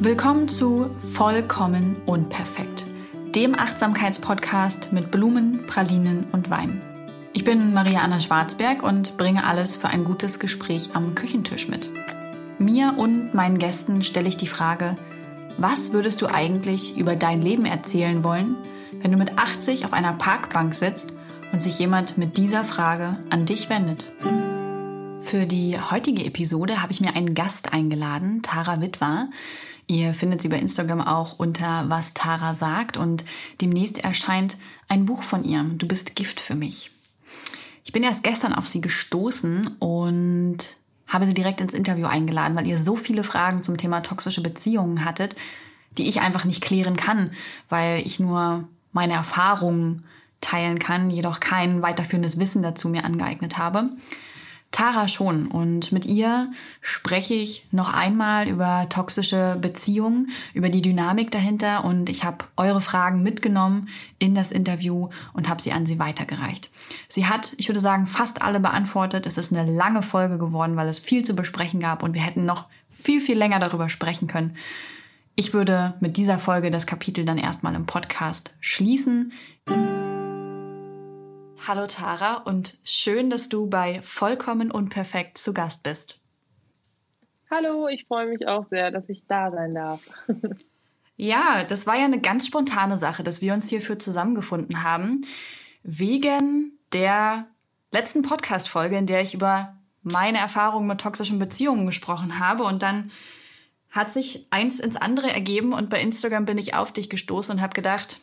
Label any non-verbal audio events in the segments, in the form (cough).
Willkommen zu Vollkommen Unperfekt, dem Achtsamkeitspodcast mit Blumen, Pralinen und Wein. Ich bin Maria Anna Schwarzberg und bringe alles für ein gutes Gespräch am Küchentisch mit. Mir und meinen Gästen stelle ich die Frage, was würdest du eigentlich über dein Leben erzählen wollen, wenn du mit 80 auf einer Parkbank sitzt und sich jemand mit dieser Frage an dich wendet? Für die heutige Episode habe ich mir einen Gast eingeladen, Tara Witwer. Ihr findet sie bei Instagram auch unter Was Tara sagt und demnächst erscheint ein Buch von ihr, Du bist Gift für mich. Ich bin erst gestern auf sie gestoßen und habe sie direkt ins Interview eingeladen, weil ihr so viele Fragen zum Thema toxische Beziehungen hattet, die ich einfach nicht klären kann, weil ich nur meine Erfahrungen teilen kann, jedoch kein weiterführendes Wissen dazu mir angeeignet habe. Tara schon und mit ihr spreche ich noch einmal über toxische Beziehungen, über die Dynamik dahinter und ich habe eure Fragen mitgenommen in das Interview und habe sie an sie weitergereicht. Sie hat, ich würde sagen, fast alle beantwortet. Es ist eine lange Folge geworden, weil es viel zu besprechen gab und wir hätten noch viel, viel länger darüber sprechen können. Ich würde mit dieser Folge das Kapitel dann erstmal im Podcast schließen. Hallo Tara und schön, dass du bei Vollkommen Unperfekt zu Gast bist. Hallo, ich freue mich auch sehr, dass ich da sein darf. (laughs) ja, das war ja eine ganz spontane Sache, dass wir uns hierfür zusammengefunden haben. Wegen der letzten Podcast-Folge, in der ich über meine Erfahrungen mit toxischen Beziehungen gesprochen habe. Und dann hat sich eins ins andere ergeben und bei Instagram bin ich auf dich gestoßen und habe gedacht,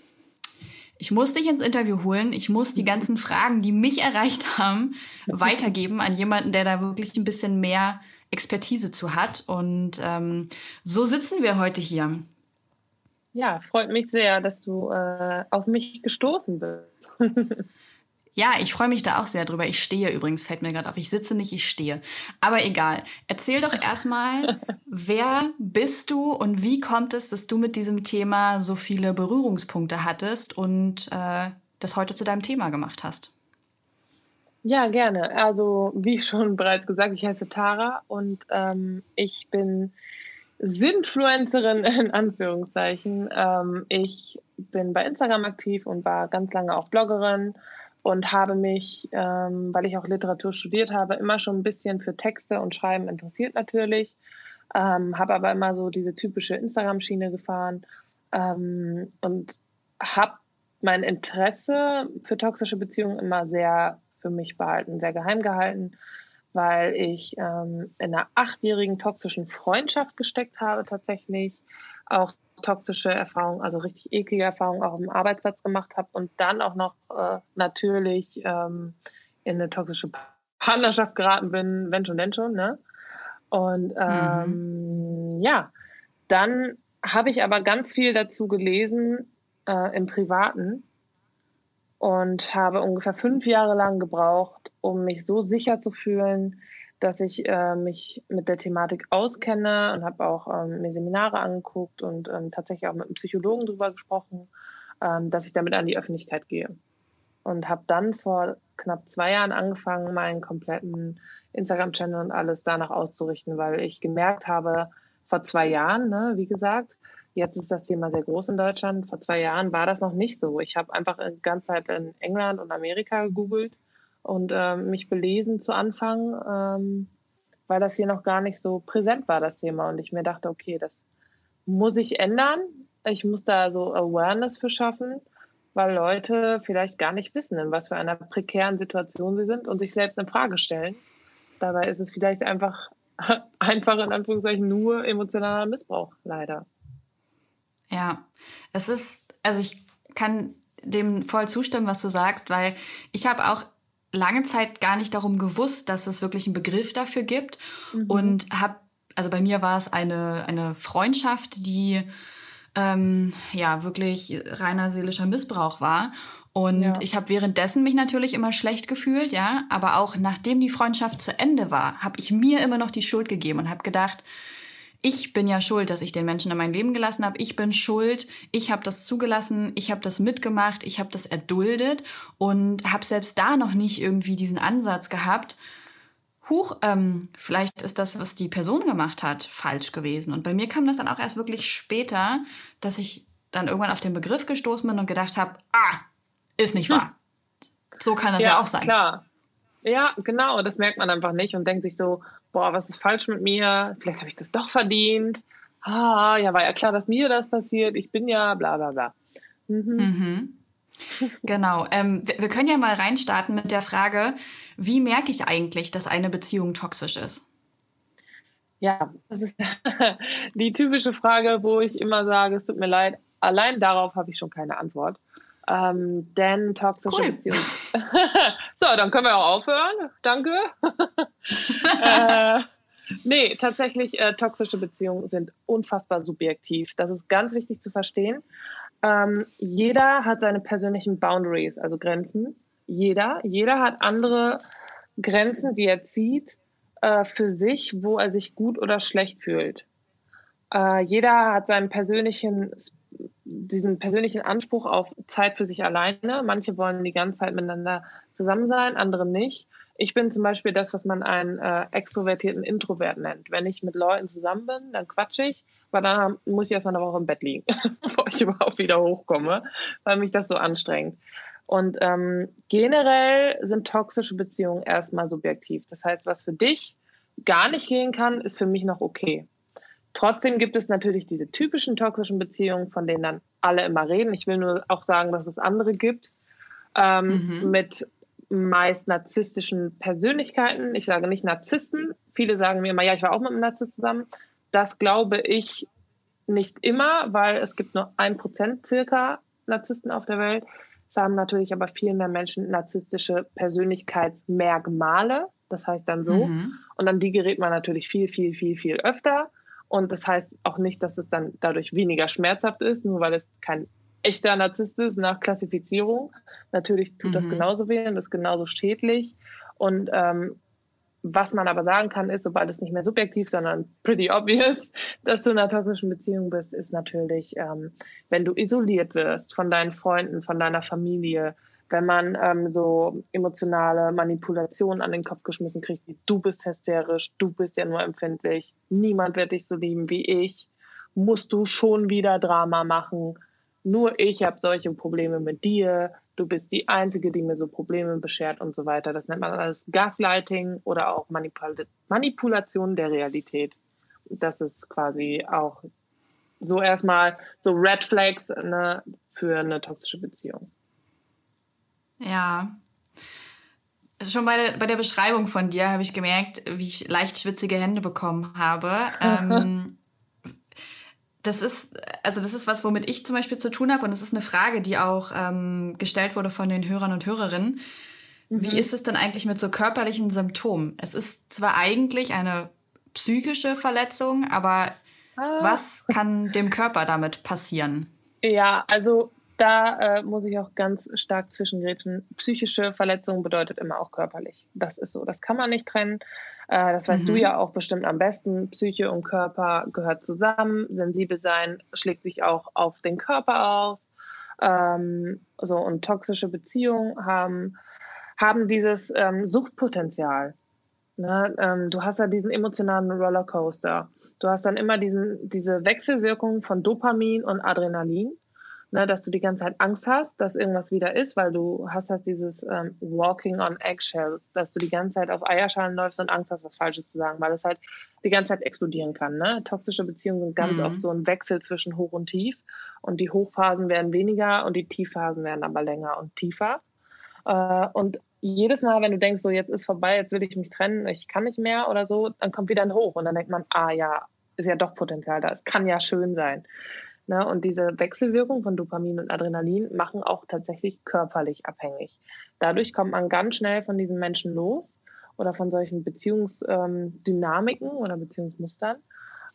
ich muss dich ins Interview holen. Ich muss die ganzen Fragen, die mich erreicht haben, (laughs) weitergeben an jemanden, der da wirklich ein bisschen mehr Expertise zu hat. Und ähm, so sitzen wir heute hier. Ja, freut mich sehr, dass du äh, auf mich gestoßen bist. (laughs) Ja, ich freue mich da auch sehr drüber. Ich stehe übrigens, fällt mir gerade auf. Ich sitze nicht, ich stehe. Aber egal. Erzähl doch erstmal, (laughs) wer bist du und wie kommt es, dass du mit diesem Thema so viele Berührungspunkte hattest und äh, das heute zu deinem Thema gemacht hast? Ja, gerne. Also, wie schon (laughs) bereits gesagt, ich heiße Tara und ähm, ich bin Sinfluencerin (laughs) in Anführungszeichen. Ähm, ich bin bei Instagram aktiv und war ganz lange auch Bloggerin und habe mich, ähm, weil ich auch Literatur studiert habe, immer schon ein bisschen für Texte und Schreiben interessiert natürlich, ähm, habe aber immer so diese typische Instagram-Schiene gefahren ähm, und habe mein Interesse für toxische Beziehungen immer sehr für mich behalten, sehr geheim gehalten, weil ich ähm, in einer achtjährigen toxischen Freundschaft gesteckt habe tatsächlich, auch toxische Erfahrungen, also richtig eklige Erfahrungen auch im Arbeitsplatz gemacht habe und dann auch noch äh, natürlich ähm, in eine toxische Partnerschaft geraten bin, wenn schon, denn schon, ne? Und ähm, mhm. ja, dann habe ich aber ganz viel dazu gelesen äh, im Privaten und habe ungefähr fünf Jahre lang gebraucht, um mich so sicher zu fühlen, dass ich äh, mich mit der Thematik auskenne und habe auch ähm, mir Seminare angeguckt und ähm, tatsächlich auch mit einem Psychologen darüber gesprochen, ähm, dass ich damit an die Öffentlichkeit gehe. Und habe dann vor knapp zwei Jahren angefangen, meinen kompletten Instagram-Channel und alles danach auszurichten, weil ich gemerkt habe, vor zwei Jahren, ne, wie gesagt, jetzt ist das Thema sehr groß in Deutschland. Vor zwei Jahren war das noch nicht so. Ich habe einfach die ganze Zeit in England und Amerika gegoogelt und ähm, mich belesen zu Anfang, ähm, weil das hier noch gar nicht so präsent war, das Thema. Und ich mir dachte, okay, das muss ich ändern. Ich muss da so Awareness für schaffen, weil Leute vielleicht gar nicht wissen, in was für einer prekären Situation sie sind und sich selbst in Frage stellen. Dabei ist es vielleicht einfach, (laughs) einfach in Anführungszeichen nur emotionaler Missbrauch, leider. Ja, es ist, also ich kann dem voll zustimmen, was du sagst, weil ich habe auch lange Zeit gar nicht darum gewusst, dass es wirklich einen Begriff dafür gibt mhm. und habe, also bei mir war es eine, eine Freundschaft, die ähm, ja wirklich reiner seelischer Missbrauch war. Und ja. ich habe währenddessen mich natürlich immer schlecht gefühlt, ja, aber auch nachdem die Freundschaft zu Ende war, habe ich mir immer noch die Schuld gegeben und habe gedacht, ich bin ja schuld, dass ich den Menschen in mein Leben gelassen habe. Ich bin schuld. Ich habe das zugelassen. Ich habe das mitgemacht. Ich habe das erduldet und habe selbst da noch nicht irgendwie diesen Ansatz gehabt. huch, ähm, vielleicht ist das, was die Person gemacht hat, falsch gewesen. Und bei mir kam das dann auch erst wirklich später, dass ich dann irgendwann auf den Begriff gestoßen bin und gedacht habe, ah, ist nicht wahr. Hm. So kann das ja, ja auch sein. Klar. Ja, genau. Das merkt man einfach nicht und denkt sich so, boah, was ist falsch mit mir? Vielleicht habe ich das doch verdient. Ah, ja, war ja klar, dass mir das passiert. Ich bin ja bla bla bla. Mhm. Mhm. Genau. Ähm, wir, wir können ja mal reinstarten mit der Frage, wie merke ich eigentlich, dass eine Beziehung toxisch ist? Ja, das ist (laughs) die typische Frage, wo ich immer sage, es tut mir leid, allein darauf habe ich schon keine Antwort. Ähm, denn toxische cool. Beziehungen. (laughs) so, dann können wir auch aufhören. Danke. (laughs) äh, nee, tatsächlich, äh, toxische Beziehungen sind unfassbar subjektiv. Das ist ganz wichtig zu verstehen. Ähm, jeder hat seine persönlichen Boundaries, also Grenzen. Jeder. Jeder hat andere Grenzen, die er zieht äh, für sich, wo er sich gut oder schlecht fühlt. Äh, jeder hat seinen persönlichen, diesen persönlichen Anspruch auf Zeit für sich alleine. Manche wollen die ganze Zeit miteinander zusammen sein, andere nicht. Ich bin zum Beispiel das, was man einen äh, extrovertierten Introvert nennt. Wenn ich mit Leuten zusammen bin, dann quatsche ich, weil dann muss ich erstmal eine Woche im Bett liegen, (laughs) bevor ich überhaupt wieder hochkomme, weil mich das so anstrengt. Und ähm, generell sind toxische Beziehungen erstmal subjektiv. Das heißt, was für dich gar nicht gehen kann, ist für mich noch okay. Trotzdem gibt es natürlich diese typischen toxischen Beziehungen, von denen dann alle immer reden. Ich will nur auch sagen, dass es andere gibt ähm, mhm. mit meist narzisstischen Persönlichkeiten. Ich sage nicht Narzissten. Viele sagen mir immer, ja, ich war auch mit einem Narzisst zusammen. Das glaube ich nicht immer, weil es gibt nur ein Prozent circa Narzissten auf der Welt. Es haben natürlich aber viel mehr Menschen narzisstische Persönlichkeitsmerkmale. Das heißt dann so. Mhm. Und an die gerät man natürlich viel, viel, viel, viel öfter. Und das heißt auch nicht, dass es dann dadurch weniger schmerzhaft ist, nur weil es kein echter Narzisst ist nach Klassifizierung. Natürlich tut mhm. das genauso weh und ist genauso schädlich. Und ähm, was man aber sagen kann, ist, sobald es nicht mehr subjektiv, sondern pretty obvious, (laughs) dass du in einer toxischen Beziehung bist, ist natürlich, ähm, wenn du isoliert wirst von deinen Freunden, von deiner Familie, wenn man ähm, so emotionale Manipulationen an den Kopf geschmissen kriegt, wie du bist hysterisch, du bist ja nur empfindlich, niemand wird dich so lieben wie ich, musst du schon wieder Drama machen, nur ich habe solche Probleme mit dir, du bist die Einzige, die mir so Probleme beschert und so weiter. Das nennt man alles Gaslighting oder auch Manipul Manipulation der Realität. Das ist quasi auch so erstmal so Red Flags ne, für eine toxische Beziehung. Ja. Schon bei der, bei der Beschreibung von dir habe ich gemerkt, wie ich leicht schwitzige Hände bekommen habe. ähm, (laughs) das ist, also das ist was, womit ich zum Beispiel zu tun habe und das ist eine Frage, die auch ähm, gestellt wurde von den Hörern und Hörerinnen. Mhm. Wie ist es denn eigentlich mit so körperlichen Symptomen? Es ist zwar eigentlich eine psychische Verletzung, aber ah. was kann dem Körper damit passieren? Ja, also da äh, muss ich auch ganz stark zwischengrätschen. Psychische Verletzung bedeutet immer auch körperlich. Das ist so. Das kann man nicht trennen. Äh, das weißt mhm. du ja auch bestimmt am besten. Psyche und Körper gehört zusammen. Sensibel sein schlägt sich auch auf den Körper aus. Ähm, so und toxische Beziehungen haben haben dieses ähm, Suchtpotenzial. Ne? Ähm, du hast ja diesen emotionalen Rollercoaster. Du hast dann immer diesen, diese Wechselwirkung von Dopamin und Adrenalin ne, dass du die ganze Zeit Angst hast, dass irgendwas wieder ist, weil du hast halt dieses ähm, Walking on Eggshells, dass du die ganze Zeit auf Eierschalen läufst und Angst hast, was Falsches zu sagen, weil es halt die ganze Zeit explodieren kann. Ne? Toxische Beziehungen sind ganz mhm. oft so ein Wechsel zwischen Hoch und Tief und die Hochphasen werden weniger und die Tiefphasen werden aber länger und tiefer. Äh, und jedes Mal, wenn du denkst, so jetzt ist vorbei, jetzt will ich mich trennen, ich kann nicht mehr oder so, dann kommt wieder ein Hoch und dann denkt man, ah ja, ist ja doch Potenzial da, es kann ja schön sein. Ne? Und diese Wechselwirkung von Dopamin und Adrenalin machen auch tatsächlich körperlich abhängig. Dadurch kommt man ganz schnell von diesen Menschen los oder von solchen Beziehungsdynamiken ähm, oder Beziehungsmustern,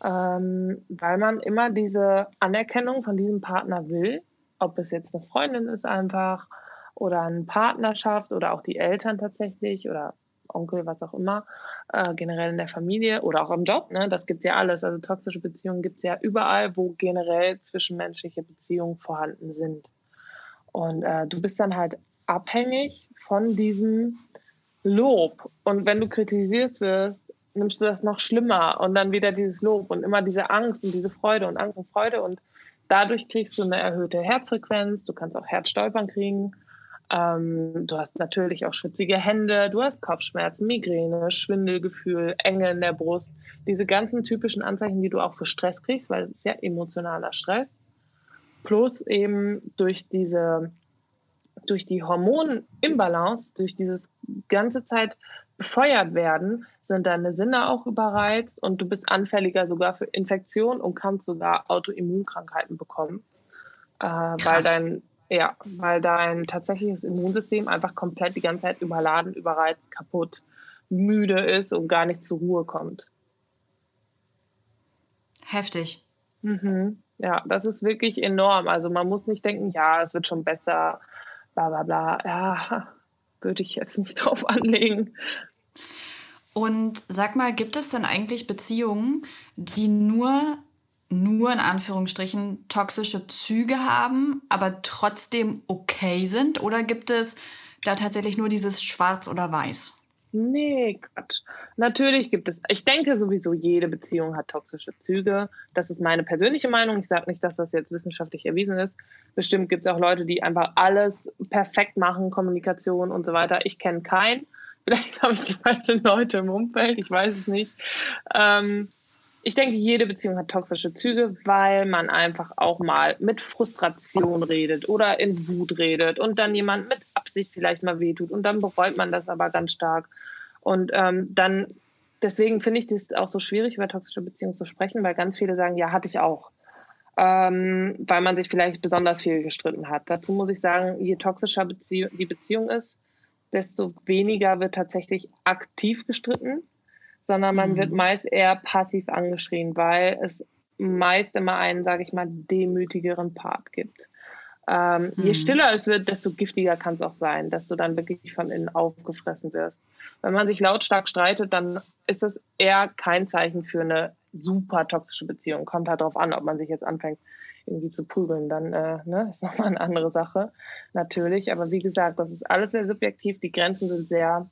ähm, weil man immer diese Anerkennung von diesem Partner will, ob es jetzt eine Freundin ist einfach oder eine Partnerschaft oder auch die Eltern tatsächlich oder Onkel, was auch immer, äh, generell in der Familie oder auch im Job. Ne? Das gibt's ja alles. Also toxische Beziehungen gibt's ja überall, wo generell zwischenmenschliche Beziehungen vorhanden sind. Und äh, du bist dann halt abhängig von diesem Lob. Und wenn du kritisiert wirst, nimmst du das noch schlimmer und dann wieder dieses Lob und immer diese Angst und diese Freude und Angst und Freude und dadurch kriegst du eine erhöhte Herzfrequenz, du kannst auch Herzstolpern kriegen, ähm, du hast natürlich auch schwitzige Hände, du hast Kopfschmerzen, Migräne, Schwindelgefühl, Enge in der Brust, diese ganzen typischen Anzeichen, die du auch für Stress kriegst, weil es ist ja emotionaler Stress, plus eben durch diese durch die Hormonimbalance, durch dieses ganze Zeit befeuert werden, sind deine Sinne auch überreizt und du bist anfälliger sogar für Infektionen und kannst sogar Autoimmunkrankheiten bekommen, äh, weil dein ja, weil dein tatsächliches Immunsystem einfach komplett die ganze Zeit überladen, überreizt, kaputt, müde ist und gar nicht zur Ruhe kommt. Heftig. Mhm. Ja, das ist wirklich enorm. Also man muss nicht denken, ja, es wird schon besser, bla bla bla. Ja, (laughs) würde ich jetzt nicht (laughs) drauf anlegen. Und sag mal, gibt es denn eigentlich Beziehungen, die nur, nur in Anführungsstrichen toxische Züge haben, aber trotzdem okay sind? Oder gibt es da tatsächlich nur dieses Schwarz oder Weiß? Nee, Quatsch. Natürlich gibt es, ich denke sowieso, jede Beziehung hat toxische Züge. Das ist meine persönliche Meinung. Ich sage nicht, dass das jetzt wissenschaftlich erwiesen ist. Bestimmt gibt es auch Leute, die einfach alles perfekt machen, Kommunikation und so weiter. Ich kenne keinen. Vielleicht (laughs) habe ich die falschen Leute im Umfeld, ich weiß es nicht. Ähm, ich denke, jede Beziehung hat toxische Züge, weil man einfach auch mal mit Frustration redet oder in Wut redet und dann jemand mit Absicht vielleicht mal wehtut und dann bereut man das aber ganz stark. Und ähm, dann, deswegen finde ich das auch so schwierig, über toxische Beziehungen zu sprechen, weil ganz viele sagen, ja, hatte ich auch. Ähm, weil man sich vielleicht besonders viel gestritten hat. Dazu muss ich sagen, je toxischer Bezie die Beziehung ist, desto weniger wird tatsächlich aktiv gestritten, sondern man mhm. wird meist eher passiv angeschrien, weil es meist immer einen, sage ich mal, demütigeren Part gibt. Ähm, mhm. Je stiller es wird, desto giftiger kann es auch sein, dass du dann wirklich von innen aufgefressen wirst. Wenn man sich lautstark streitet, dann ist das eher kein Zeichen für eine super toxische Beziehung. Kommt halt darauf an, ob man sich jetzt anfängt, irgendwie zu prügeln, dann äh, ne, (laughs) ist nochmal eine andere Sache, natürlich. Aber wie gesagt, das ist alles sehr subjektiv. Die Grenzen sind sehr,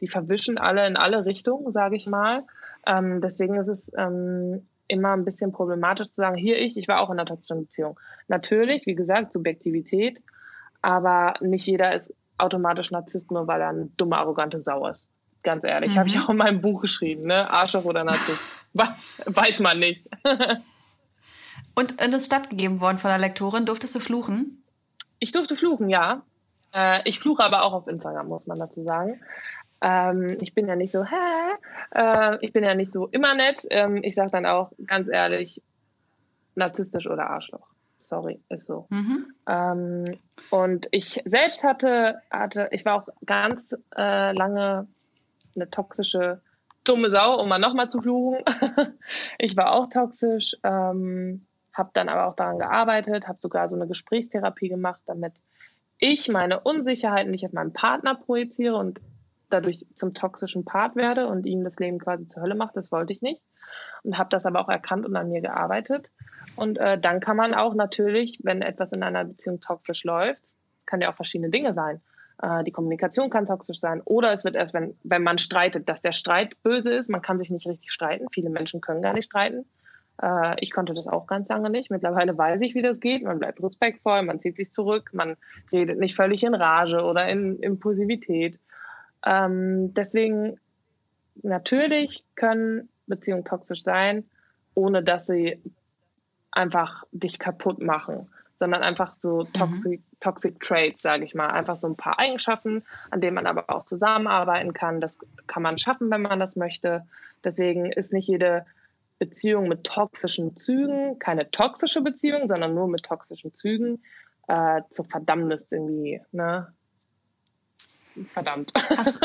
die verwischen alle in alle Richtungen, sage ich mal. Ähm, deswegen ist es ähm, immer ein bisschen problematisch zu sagen, hier ich, ich war auch in einer toxischen Beziehung. Natürlich, wie gesagt, Subjektivität, aber nicht jeder ist automatisch Narzisst, nur weil er eine dumme, arrogante Sau ist. Ganz ehrlich, mhm. habe ich auch in meinem Buch geschrieben, ne? Arschloch oder Narzisst. (laughs) Weiß man nicht. (laughs) und, und ist stattgegeben worden von der Lektorin. Durftest du fluchen? Ich durfte fluchen, ja. Äh, ich fluche aber auch auf Instagram, muss man dazu sagen. Ähm, ich bin ja nicht so, hä? Äh, ich bin ja nicht so immer nett. Ähm, ich sage dann auch ganz ehrlich, narzisstisch oder Arschloch. Sorry, ist so. Mhm. Ähm, und ich selbst hatte, hatte, ich war auch ganz äh, lange eine toxische, dumme Sau, um mal nochmal zu fluchen. (laughs) ich war auch toxisch, ähm, habe dann aber auch daran gearbeitet, habe sogar so eine Gesprächstherapie gemacht, damit ich meine Unsicherheiten nicht auf meinen Partner projiziere und dadurch zum toxischen Part werde und ihm das Leben quasi zur Hölle macht. Das wollte ich nicht. Und habe das aber auch erkannt und an mir gearbeitet. Und äh, dann kann man auch natürlich, wenn etwas in einer Beziehung toxisch läuft, kann ja auch verschiedene Dinge sein. Äh, die Kommunikation kann toxisch sein. Oder es wird erst, wenn, wenn man streitet, dass der Streit böse ist. Man kann sich nicht richtig streiten. Viele Menschen können gar nicht streiten. Äh, ich konnte das auch ganz lange nicht. Mittlerweile weiß ich, wie das geht. Man bleibt respektvoll, man zieht sich zurück, man redet nicht völlig in Rage oder in Impulsivität. Ähm, deswegen, natürlich können Beziehungen toxisch sein, ohne dass sie einfach dich kaputt machen, sondern einfach so toxic, mhm. toxic Traits, sage ich mal. Einfach so ein paar Eigenschaften, an denen man aber auch zusammenarbeiten kann. Das kann man schaffen, wenn man das möchte. Deswegen ist nicht jede Beziehung mit toxischen Zügen keine toxische Beziehung, sondern nur mit toxischen Zügen äh, zur Verdammnis irgendwie. Ne? Verdammt. Hast,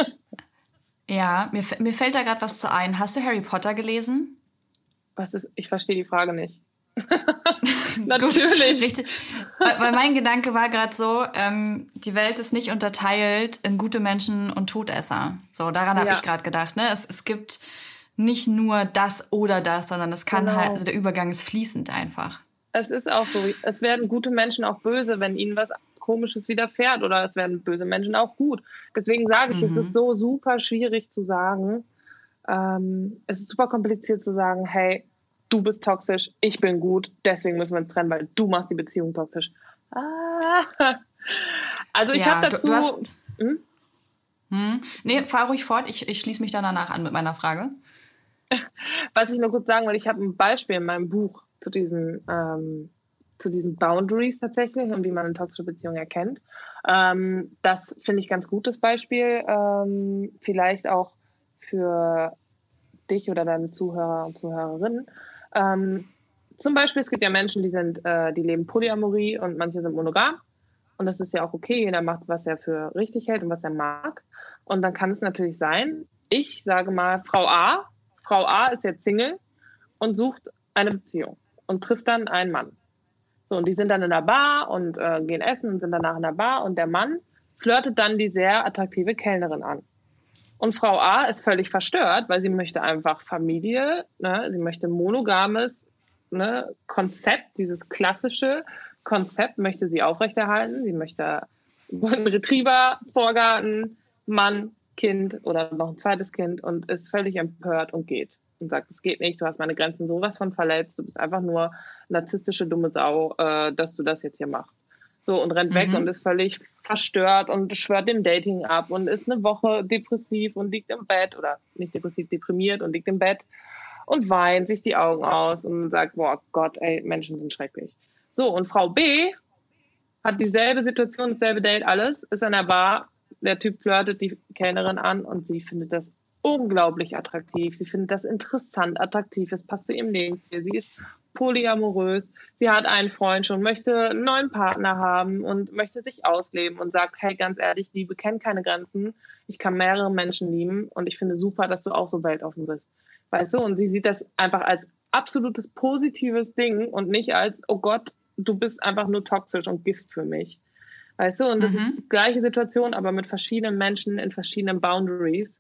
(laughs) ja, mir, mir fällt da gerade was zu ein. Hast du Harry Potter gelesen? Was ist, ich verstehe die Frage nicht. (laughs) (laughs) Natürlich. Richtig. Weil mein Gedanke war gerade so, ähm, die Welt ist nicht unterteilt in gute Menschen und Todesser. So, daran habe ja. ich gerade gedacht. Ne? Es, es gibt nicht nur das oder das, sondern es kann genau. halt, also der Übergang ist fließend einfach. Es ist auch so, es werden gute Menschen auch böse, wenn ihnen was Komisches widerfährt oder es werden böse Menschen auch gut. Deswegen sage ich, mhm. es ist so super schwierig zu sagen. Ähm, es ist super kompliziert zu sagen, hey, du bist toxisch, ich bin gut, deswegen müssen wir uns trennen, weil du machst die Beziehung toxisch. Ah. (laughs) Also ich ja, habe dazu. Du, du hast, hm? Hm. Nee, fahr ruhig fort, ich, ich schließe mich dann danach an mit meiner Frage. (laughs) Was ich nur kurz sagen will, ich habe ein Beispiel in meinem Buch zu diesen, ähm, zu diesen Boundaries tatsächlich und wie man eine toxische Beziehung erkennt. Ähm, das finde ich ganz gutes Beispiel. Ähm, vielleicht auch für dich oder deine Zuhörer und Zuhörerinnen. Ähm, zum Beispiel, es gibt ja Menschen, die sind, äh, die leben Polyamorie und manche sind monogam. Und das ist ja auch okay. Jeder macht, was er für richtig hält und was er mag. Und dann kann es natürlich sein, ich sage mal, Frau A, Frau A ist jetzt Single und sucht eine Beziehung und trifft dann einen Mann. So, und die sind dann in der Bar und äh, gehen essen und sind danach in der Bar und der Mann flirtet dann die sehr attraktive Kellnerin an. Und Frau A ist völlig verstört, weil sie möchte einfach Familie, ne? sie möchte monogames ne? Konzept, dieses klassische Konzept möchte sie aufrechterhalten. Sie möchte einen Retriever, Vorgarten, Mann, Kind oder noch ein zweites Kind und ist völlig empört und geht und sagt, es geht nicht, du hast meine Grenzen sowas von verletzt, du bist einfach nur narzisstische dumme Sau, äh, dass du das jetzt hier machst. So, und rennt mhm. weg und ist völlig verstört und schwört dem Dating ab und ist eine Woche depressiv und liegt im Bett oder nicht depressiv, deprimiert und liegt im Bett und weint sich die Augen aus und sagt, boah Gott, ey, Menschen sind schrecklich. So, und Frau B hat dieselbe Situation, dasselbe Date, alles, ist an der Bar, der Typ flirtet die Kellnerin an und sie findet das unglaublich attraktiv. Sie findet das interessant, attraktiv. Es passt zu ihrem Lebensstil. Sie ist polyamorös. Sie hat einen Freund schon, möchte einen neuen Partner haben und möchte sich ausleben und sagt, hey, ganz ehrlich, Liebe kennt keine Grenzen. Ich kann mehrere Menschen lieben und ich finde super, dass du auch so weltoffen bist. Weißt du? Und sie sieht das einfach als absolutes positives Ding und nicht als, oh Gott, du bist einfach nur toxisch und Gift für mich. Weißt du? Und das mhm. ist die gleiche Situation, aber mit verschiedenen Menschen in verschiedenen Boundaries.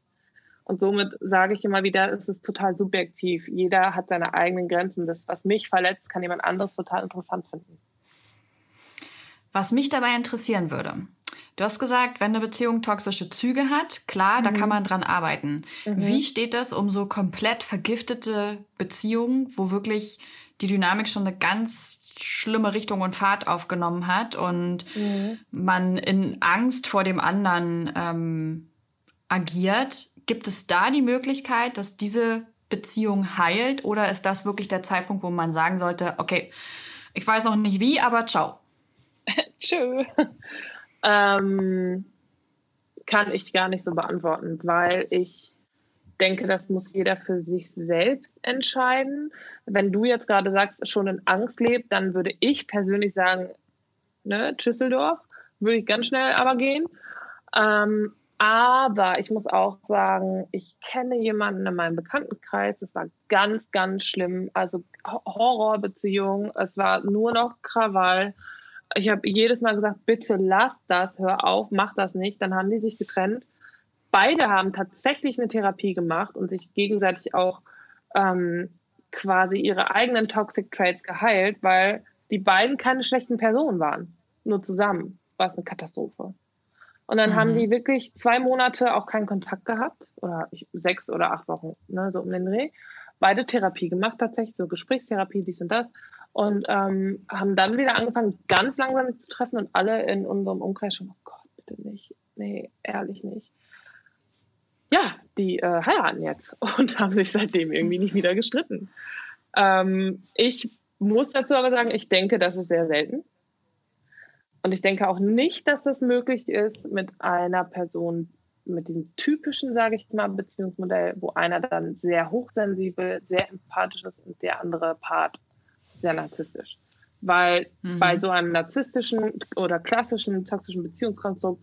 Und somit sage ich immer wieder, es ist total subjektiv. Jeder hat seine eigenen Grenzen. Das, was mich verletzt, kann jemand anderes total interessant finden. Was mich dabei interessieren würde, du hast gesagt, wenn eine Beziehung toxische Züge hat, klar, mhm. da kann mhm. man dran arbeiten. Mhm. Wie steht das um so komplett vergiftete Beziehungen, wo wirklich die Dynamik schon eine ganz schlimme Richtung und Fahrt aufgenommen hat und mhm. man in Angst vor dem anderen ähm, agiert? Gibt es da die Möglichkeit, dass diese Beziehung heilt oder ist das wirklich der Zeitpunkt, wo man sagen sollte, okay, ich weiß noch nicht wie, aber ciao. (laughs) Tschö. ähm, kann ich gar nicht so beantworten, weil ich denke, das muss jeder für sich selbst entscheiden. Wenn du jetzt gerade sagst, schon in Angst lebt, dann würde ich persönlich sagen, ne, Schüsseldorf, würde ich ganz schnell aber gehen. Ähm, aber ich muss auch sagen, ich kenne jemanden in meinem Bekanntenkreis, das war ganz, ganz schlimm. Also Horrorbeziehung, es war nur noch Krawall. Ich habe jedes Mal gesagt, bitte lass das, hör auf, mach das nicht. Dann haben die sich getrennt. Beide haben tatsächlich eine Therapie gemacht und sich gegenseitig auch ähm, quasi ihre eigenen Toxic Traits geheilt, weil die beiden keine schlechten Personen waren. Nur zusammen war es eine Katastrophe. Und dann mhm. haben die wirklich zwei Monate auch keinen Kontakt gehabt oder ich, sechs oder acht Wochen, ne, so um den Dreh. Beide Therapie gemacht, tatsächlich, so Gesprächstherapie, dies und das. Und ähm, haben dann wieder angefangen, ganz langsam sich zu treffen und alle in unserem Umkreis schon, oh Gott, bitte nicht. Nee, ehrlich nicht. Ja, die äh, heiraten jetzt (laughs) und haben sich seitdem irgendwie nicht wieder gestritten. Ähm, ich muss dazu aber sagen, ich denke, das ist sehr selten. Und ich denke auch nicht, dass das möglich ist mit einer Person mit diesem typischen, sage ich mal, Beziehungsmodell, wo einer dann sehr hochsensibel, sehr empathisch ist und der andere Part sehr narzisstisch. Weil mhm. bei so einem narzisstischen oder klassischen toxischen Beziehungskonstrukt,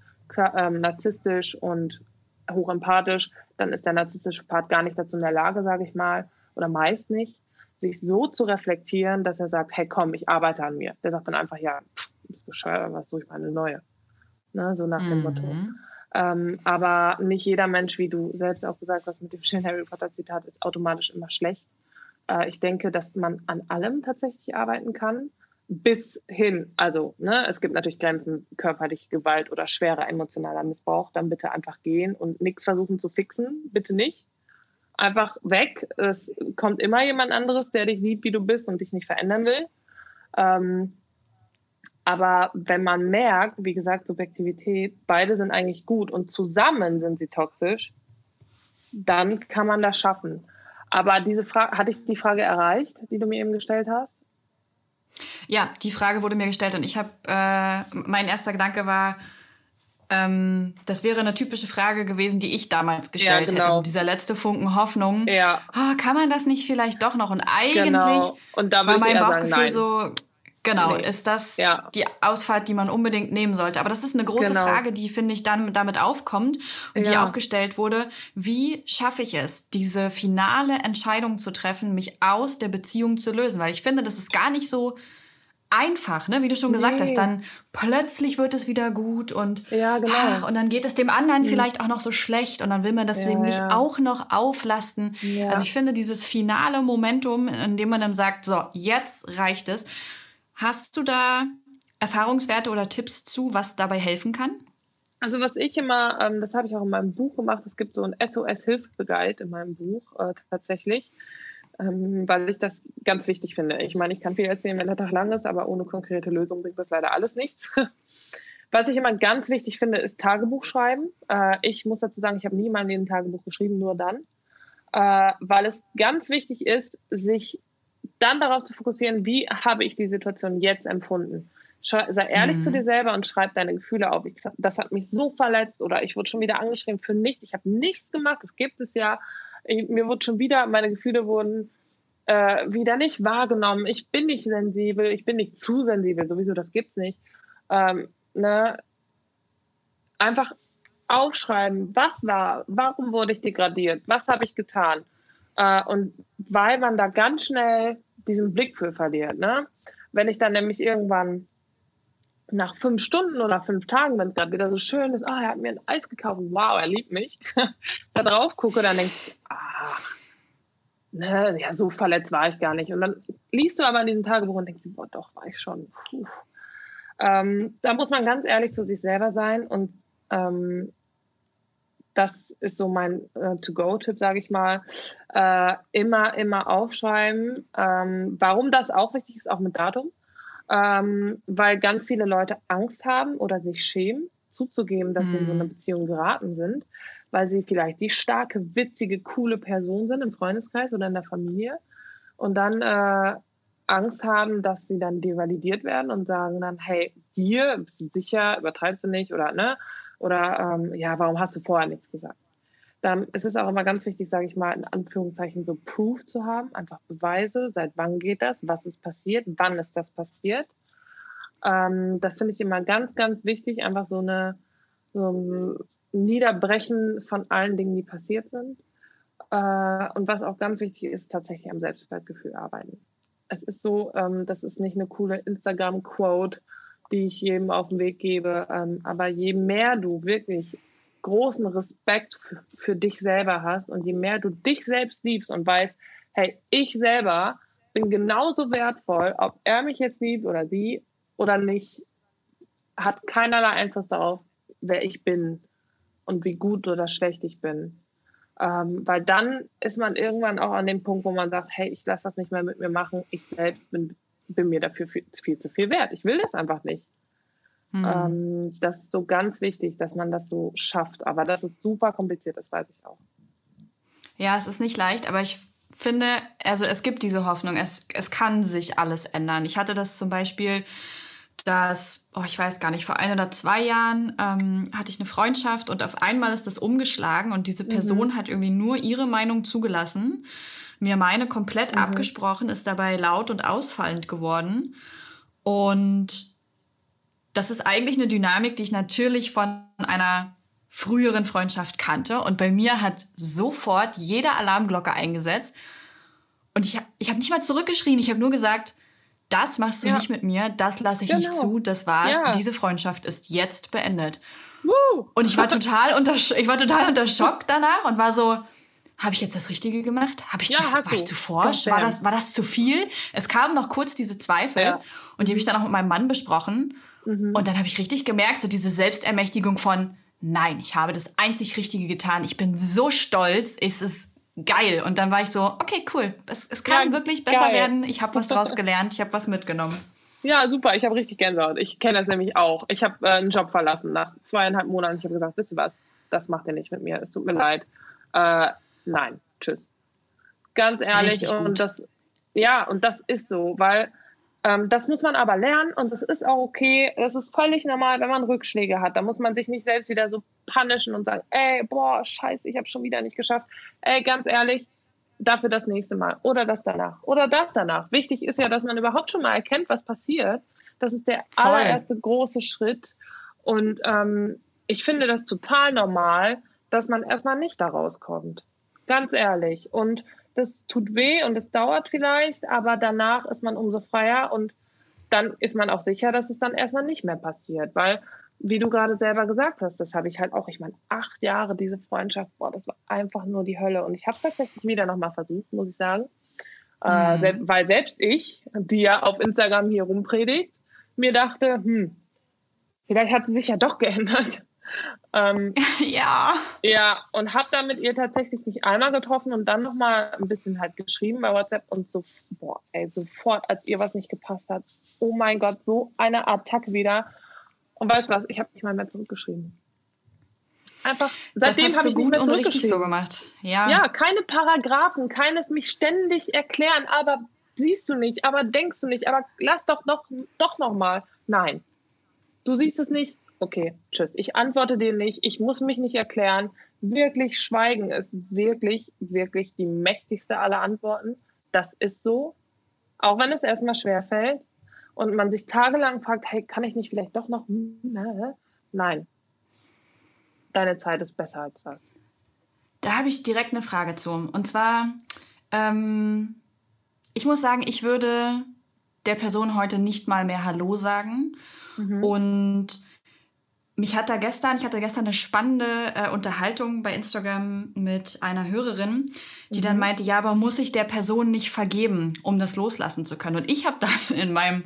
ähm, narzisstisch und hochempathisch, dann ist der narzisstische Part gar nicht dazu in der Lage, sage ich mal, oder meist nicht, sich so zu reflektieren, dass er sagt, hey komm, ich arbeite an mir. Der sagt dann einfach, ja, bescheuert, was suche ich mal eine neue. Ne, so nach dem mhm. Motto. Ähm, aber nicht jeder Mensch, wie du selbst auch gesagt hast mit dem schönen Harry Potter Zitat, ist automatisch immer schlecht. Äh, ich denke, dass man an allem tatsächlich arbeiten kann. bis hin, also ne, es gibt natürlich Grenzen, körperliche Gewalt oder schwerer emotionaler Missbrauch, dann bitte einfach gehen und nichts versuchen zu fixen, bitte nicht. Einfach weg. Es kommt immer jemand anderes, der dich liebt, wie du bist und dich nicht verändern will. Ähm, aber wenn man merkt, wie gesagt, Subjektivität, beide sind eigentlich gut und zusammen sind sie toxisch, dann kann man das schaffen. Aber diese Frage, hatte ich die Frage erreicht, die du mir eben gestellt hast? Ja, die Frage wurde mir gestellt und ich habe, äh, mein erster Gedanke war, ähm, das wäre eine typische Frage gewesen, die ich damals gestellt ja, genau. hätte. So dieser letzte Funken Hoffnung. Ja. Oh, kann man das nicht vielleicht doch noch? Und eigentlich genau. und da war mein Bauchgefühl sagen, so, Genau, nee. ist das ja. die Ausfahrt, die man unbedingt nehmen sollte. Aber das ist eine große genau. Frage, die, finde ich, dann damit aufkommt und ja. die auch gestellt wurde. Wie schaffe ich es, diese finale Entscheidung zu treffen, mich aus der Beziehung zu lösen? Weil ich finde, das ist gar nicht so einfach, ne? wie du schon gesagt nee. hast. Dann plötzlich wird es wieder gut und, ja, genau. ach, und dann geht es dem anderen mhm. vielleicht auch noch so schlecht und dann will man das ja, dem nicht auch noch auflasten. Also ich finde dieses finale Momentum, in dem man dann sagt, so, jetzt reicht es Hast du da Erfahrungswerte oder Tipps zu, was dabei helfen kann? Also was ich immer, ähm, das habe ich auch in meinem Buch gemacht, es gibt so ein SOS-Hilfeguide in meinem Buch äh, tatsächlich, ähm, weil ich das ganz wichtig finde. Ich meine, ich kann viel erzählen, wenn der Tag lang ist, aber ohne konkrete Lösung bringt das leider alles nichts. (laughs) Was ich immer ganz wichtig finde, ist Tagebuch schreiben. Äh, ich muss dazu sagen, ich habe nie in ein Tagebuch geschrieben, nur dann. Äh, weil es ganz wichtig ist, sich dann darauf zu fokussieren, wie habe ich die Situation jetzt empfunden. Sei ehrlich mhm. zu dir selber und schreib deine Gefühle auf. Ich, das hat mich so verletzt oder ich wurde schon wieder angeschrieben für nichts. Ich habe nichts gemacht. Das gibt es ja. Ich, mir wurde schon wieder, meine Gefühle wurden äh, wieder nicht wahrgenommen. Ich bin nicht sensibel. Ich bin nicht zu sensibel. Sowieso, das gibt's nicht. Ähm, ne? Einfach aufschreiben, was war, warum wurde ich degradiert, was habe ich getan. Äh, und weil man da ganz schnell diesen Blick für verliert. Ne? Wenn ich dann nämlich irgendwann nach fünf Stunden oder fünf Tagen, wenn es gerade wieder so schön ist, ah, er hat mir ein Eis gekauft, wow, er liebt mich, (laughs) da drauf gucke, dann denke ich, ach, ne, ja, so verletzt war ich gar nicht. Und dann liest du aber in diesem Tagebuch und denkst, boah, doch, war ich schon. Ähm, da muss man ganz ehrlich zu sich selber sein und ähm, das ist so mein äh, To-Go-Tipp, sage ich mal. Äh, immer, immer aufschreiben. Ähm, warum das auch wichtig ist, auch mit Datum. Ähm, weil ganz viele Leute Angst haben oder sich schämen, zuzugeben, dass mhm. sie in so eine mhm. Beziehung geraten sind, weil sie vielleicht die starke, witzige, coole Person sind im Freundeskreis oder in der Familie und dann äh, Angst haben, dass sie dann devalidiert werden und sagen dann, hey, dir, bist du sicher, übertreibst du nicht oder ne? Oder ähm, ja, warum hast du vorher nichts gesagt? Dann ist es auch immer ganz wichtig, sage ich mal, in Anführungszeichen so Proof zu haben, einfach Beweise, seit wann geht das, was ist passiert, wann ist das passiert. Ähm, das finde ich immer ganz, ganz wichtig, einfach so eine so ein Niederbrechen von allen Dingen, die passiert sind. Äh, und was auch ganz wichtig ist, tatsächlich am Selbstwertgefühl arbeiten. Es ist so, ähm, das ist nicht eine coole Instagram-Quote, die ich jedem auf den Weg gebe. Ähm, aber je mehr du wirklich großen Respekt für, dich selber hast und je mehr du dich selbst liebst und weißt, hey, ich selber bin genauso wertvoll, ob er mich jetzt liebt oder sie oder nicht, hat keinerlei Einfluss darauf, wer ich bin und wie gut oder schlecht ich bin. Ähm, weil dann ist man irgendwann auch an dem Punkt, wo man sagt, hey, ich lasse das nicht mehr mit mir machen, ich selbst bin bin mir dafür viel, viel zu viel wert. Ich will das einfach nicht. Mhm. Ähm, das ist so ganz wichtig, dass man das so schafft. Aber das ist super kompliziert, das weiß ich auch. Ja, es ist nicht leicht, aber ich finde, also es gibt diese Hoffnung, es, es kann sich alles ändern. Ich hatte das zum Beispiel, dass, oh, ich weiß gar nicht, vor ein oder zwei Jahren ähm, hatte ich eine Freundschaft und auf einmal ist das umgeschlagen und diese Person mhm. hat irgendwie nur ihre Meinung zugelassen mir meine komplett mhm. abgesprochen, ist dabei laut und ausfallend geworden. Und das ist eigentlich eine Dynamik, die ich natürlich von einer früheren Freundschaft kannte. Und bei mir hat sofort jede Alarmglocke eingesetzt. Und ich, ich habe nicht mal zurückgeschrien, ich habe nur gesagt, das machst du ja. nicht mit mir, das lasse ich genau. nicht zu, das war's, ja. diese Freundschaft ist jetzt beendet. Woo. Und ich war (laughs) total unter, ich war total unter Schock danach und war so, habe ich jetzt das Richtige gemacht? Habe ich, ja, zu, war ich zu forsch? War das, war das zu viel? Es kamen noch kurz diese Zweifel ja. und die habe ich dann auch mit meinem Mann besprochen. Mhm. Und dann habe ich richtig gemerkt, so diese Selbstermächtigung von, nein, ich habe das einzig Richtige getan. Ich bin so stolz. Es ist geil. Und dann war ich so, okay, cool. Es, es kann ja, wirklich besser geil. werden. Ich habe was draus (laughs) gelernt. Ich habe was mitgenommen. Ja, super. Ich habe richtig Gänsehaut. Ich kenne das nämlich auch. Ich habe äh, einen Job verlassen nach zweieinhalb Monaten. Ich habe gesagt, wisst ihr was? Das macht ihr nicht mit mir. Es tut mir leid. Äh, nein, tschüss. Ganz ehrlich. Richtig und gut. das, ja, und das ist so, weil ähm, das muss man aber lernen und das ist auch okay. Das ist völlig normal, wenn man Rückschläge hat. Da muss man sich nicht selbst wieder so punishen und sagen, ey, boah, scheiße, ich habe schon wieder nicht geschafft. Ey, ganz ehrlich, dafür das nächste Mal oder das danach oder das danach. Wichtig ist ja, dass man überhaupt schon mal erkennt, was passiert. Das ist der Voll. allererste große Schritt. Und ähm, ich finde das total normal, dass man erstmal nicht da rauskommt. Ganz ehrlich. Und das tut weh und es dauert vielleicht, aber danach ist man umso freier und dann ist man auch sicher, dass es dann erstmal nicht mehr passiert, weil wie du gerade selber gesagt hast, das habe ich halt auch, ich meine, acht Jahre diese Freundschaft, boah, das war einfach nur die Hölle. Und ich habe es tatsächlich wieder nochmal versucht, muss ich sagen. Äh, mhm. Äh, weil selbst ich, die ja auf Instagram hier rumpredigt, mir dachte, hm, vielleicht hat sie sich ja doch geändert. Ähm, (laughs) ja. Ja, und habe dann mit ihr tatsächlich sich einmal getroffen und dann nochmal ein bisschen halt geschrieben bei WhatsApp und so, boah, ey, sofort, als ihr was nicht gepasst hat, oh mein Gott, so eine Attacke wieder. Und weißt du was, ich habe nicht mal mehr zurückgeschrieben. Einfach, seitdem habe ich gut nicht mehr und richtig so gemacht. Ja. ja, keine Paragraphen, keines mich ständig erklären, aber siehst du nicht, aber denkst du nicht, aber lass doch noch, doch noch mal. Nein, du siehst es nicht, okay, tschüss. Ich antworte dir nicht, ich muss mich nicht erklären. Wirklich Schweigen ist wirklich, wirklich die mächtigste aller Antworten. Das ist so, auch wenn es erstmal schwer fällt und man sich tagelang fragt, hey, kann ich nicht vielleicht doch noch? Nein, deine Zeit ist besser als das. Da habe ich direkt eine Frage zu. Und zwar, ähm, ich muss sagen, ich würde der Person heute nicht mal mehr Hallo sagen. Mhm. Und mich hat da gestern, ich hatte gestern eine spannende äh, Unterhaltung bei Instagram mit einer Hörerin, die mhm. dann meinte, ja, aber muss ich der Person nicht vergeben, um das loslassen zu können? Und ich habe dann (laughs) in meinem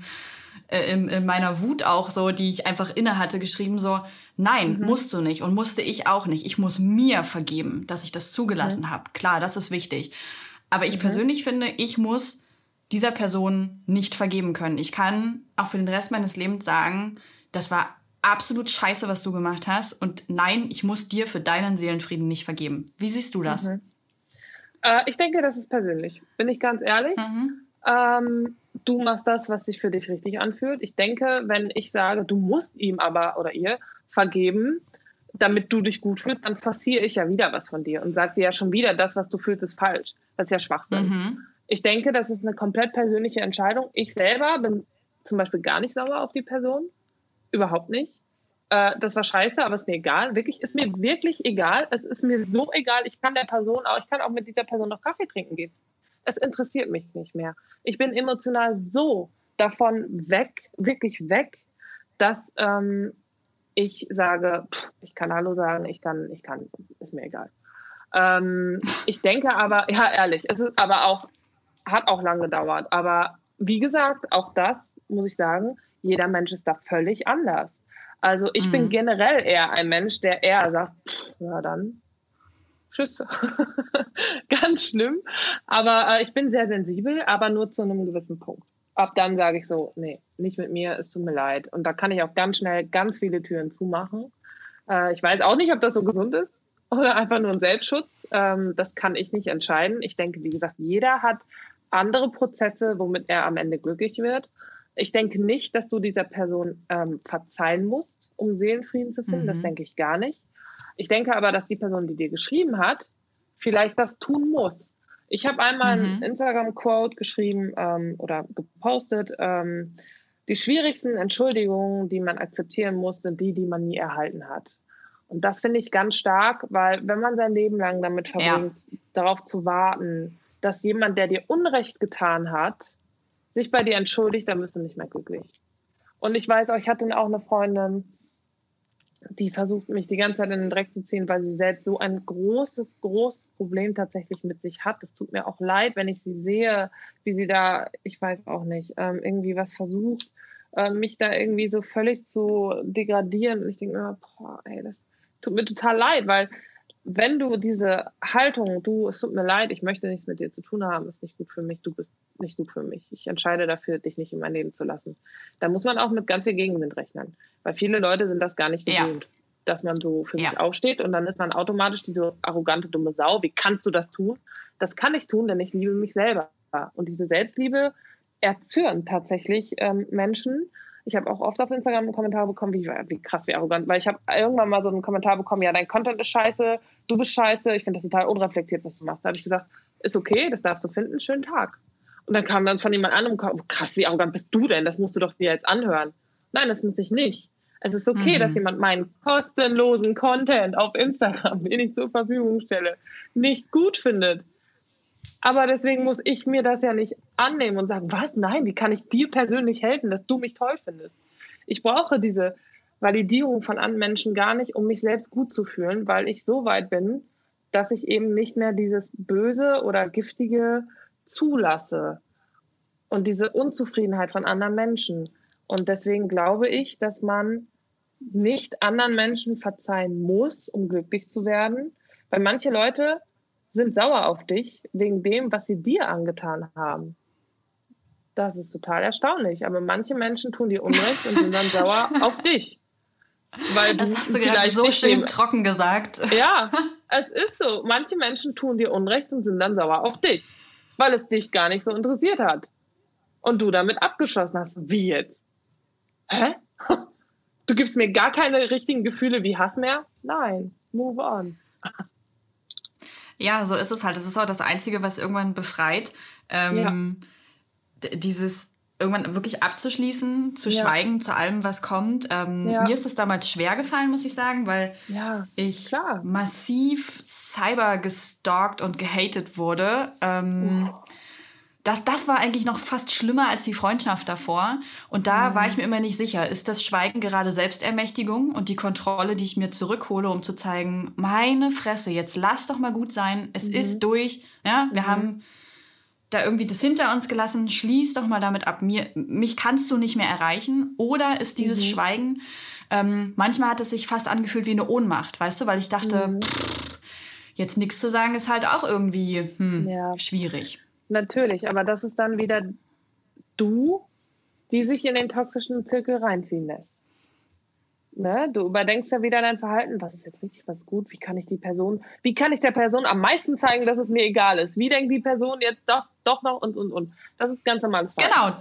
äh, in, in, meiner Wut auch so, die ich einfach inne hatte, geschrieben so, nein, mhm. musst du nicht und musste ich auch nicht. Ich muss mir vergeben, dass ich das zugelassen mhm. habe. Klar, das ist wichtig. Aber ich mhm. persönlich finde, ich muss dieser Person nicht vergeben können. Ich kann auch für den Rest meines Lebens sagen, das war absolut scheiße, was du gemacht hast. Und nein, ich muss dir für deinen Seelenfrieden nicht vergeben. Wie siehst du das? Mhm. Äh, ich denke, das ist persönlich. Bin ich ganz ehrlich. Mhm. Ähm, du machst das, was sich für dich richtig anfühlt. Ich denke, wenn ich sage, du musst ihm aber oder ihr vergeben, damit du dich gut fühlst, dann forciere ich ja wieder was von dir und sage dir ja schon wieder, das, was du fühlst, ist falsch. Das ist ja Schwachsinn. Mhm. Ich denke, das ist eine komplett persönliche Entscheidung. Ich selber bin zum Beispiel gar nicht sauer auf die Person überhaupt nicht. Äh, das war scheiße, aber ist mir egal. Wirklich, ist mir wirklich egal. Es ist mir so egal. Ich kann der Person auch, ich kann auch mit dieser Person noch Kaffee trinken gehen. Es interessiert mich nicht mehr. Ich bin emotional so davon weg, wirklich weg, dass ähm, ich sage, pff, ich kann Hallo sagen, ich kann, ich kann, ist mir egal. Ähm, ich denke aber, (laughs) ja, ehrlich, es ist aber auch, hat auch lange gedauert. Aber wie gesagt, auch das muss ich sagen, jeder Mensch ist da völlig anders. Also ich mhm. bin generell eher ein Mensch, der eher sagt, ja dann, tschüss. (laughs) Ganz schlimm. Aber äh, ich bin sehr sensibel, aber nur zu einem gewissen Punkt. Ab dann sage ich so, nee, nicht mit mir, es tut mir leid. Und da kann ich auch ganz schnell ganz viele Türen zumachen. Äh, ich weiß auch nicht, ob das so gesund ist (laughs) oder einfach nur ein Selbstschutz. Ähm, das kann ich nicht entscheiden. Ich denke, wie gesagt, jeder hat andere Prozesse, womit er am Ende glücklich wird. Ich denke nicht, dass du dieser Person ähm, verzeihen musst, um Seelenfrieden zu finden. Mhm. Das denke ich gar nicht. Ich denke aber, dass die Person, die dir geschrieben hat, vielleicht das tun muss. Ich habe einmal mhm. ein Instagram-Quote geschrieben ähm, oder gepostet. Ähm, die schwierigsten Entschuldigungen, die man akzeptieren muss, sind die, die man nie erhalten hat. Und das finde ich ganz stark, weil wenn man sein Leben lang damit verbringt, ja. darauf zu warten, dass jemand, der dir Unrecht getan hat, sich bei dir entschuldigt, dann bist du nicht mehr glücklich. Und ich weiß auch, ich hatte auch eine Freundin, die versucht mich die ganze Zeit in den Dreck zu ziehen, weil sie selbst so ein großes, großes Problem tatsächlich mit sich hat. Es tut mir auch leid, wenn ich sie sehe, wie sie da, ich weiß auch nicht, ähm, irgendwie was versucht, äh, mich da irgendwie so völlig zu degradieren. Und ich denke mir, boah, ey, das tut mir total leid, weil wenn du diese Haltung, du, es tut mir leid, ich möchte nichts mit dir zu tun haben, ist nicht gut für mich, du bist nicht gut für mich. Ich entscheide dafür, dich nicht in mein Leben zu lassen. Da muss man auch mit ganz viel Gegenwind rechnen. Weil viele Leute sind das gar nicht gewöhnt, ja. dass man so für ja. sich aufsteht und dann ist man automatisch diese arrogante, dumme Sau. Wie kannst du das tun? Das kann ich tun, denn ich liebe mich selber. Und diese Selbstliebe erzürnt tatsächlich ähm, Menschen ich habe auch oft auf Instagram einen Kommentar bekommen, wie, wie krass, wie arrogant, weil ich habe irgendwann mal so einen Kommentar bekommen, ja, dein Content ist scheiße, du bist scheiße, ich finde das total unreflektiert, was du machst. Da habe ich gesagt, ist okay, das darfst du finden, schönen Tag. Und dann kam dann von jemand anderem, krass, wie arrogant bist du denn? Das musst du doch dir jetzt anhören. Nein, das muss ich nicht. Es ist okay, mhm. dass jemand meinen kostenlosen Content auf Instagram, (laughs) den ich zur Verfügung stelle, nicht gut findet. Aber deswegen muss ich mir das ja nicht annehmen und sagen, was? Nein, wie kann ich dir persönlich helfen, dass du mich toll findest? Ich brauche diese Validierung von anderen Menschen gar nicht, um mich selbst gut zu fühlen, weil ich so weit bin, dass ich eben nicht mehr dieses Böse oder Giftige zulasse und diese Unzufriedenheit von anderen Menschen. Und deswegen glaube ich, dass man nicht anderen Menschen verzeihen muss, um glücklich zu werden, weil manche Leute sind sauer auf dich wegen dem, was sie dir angetan haben. Das ist total erstaunlich. Aber manche Menschen tun dir Unrecht und sind dann (laughs) sauer auf dich. Weil das hast du gerade so schön trocken gesagt. Ja, es ist so. Manche Menschen tun dir Unrecht und sind dann sauer auf dich, weil es dich gar nicht so interessiert hat. Und du damit abgeschlossen hast. Wie jetzt? Hä? (laughs) Du gibst mir gar keine richtigen Gefühle wie Hass mehr? Nein, move on. Ja, so ist es halt. Das ist auch das Einzige, was irgendwann befreit. Ähm, ja. Dieses irgendwann wirklich abzuschließen, zu ja. schweigen zu allem, was kommt. Ähm, ja. Mir ist das damals schwer gefallen, muss ich sagen, weil ich klar. massiv cyber gestalkt und gehatet wurde. Ähm, oh das, das war eigentlich noch fast schlimmer als die Freundschaft davor. Und da mhm. war ich mir immer nicht sicher, ist das Schweigen gerade Selbstermächtigung und die Kontrolle, die ich mir zurückhole, um zu zeigen, meine Fresse, jetzt lass doch mal gut sein, es mhm. ist durch. Ja, wir mhm. haben da irgendwie das hinter uns gelassen, schließ doch mal damit ab. Mir, mich kannst du nicht mehr erreichen. Oder ist dieses mhm. Schweigen, ähm, manchmal hat es sich fast angefühlt wie eine Ohnmacht, weißt du, weil ich dachte, mhm. pff, jetzt nichts zu sagen ist halt auch irgendwie hm, ja. schwierig. Natürlich, aber das ist dann wieder du, die sich in den toxischen Zirkel reinziehen lässt. Ne? Du überdenkst ja wieder dein Verhalten, was ist jetzt richtig, was ist gut, wie kann ich die Person, wie kann ich der Person am meisten zeigen, dass es mir egal ist? Wie denkt die Person jetzt doch, doch noch und und und? Das ist ganz normal. Genau,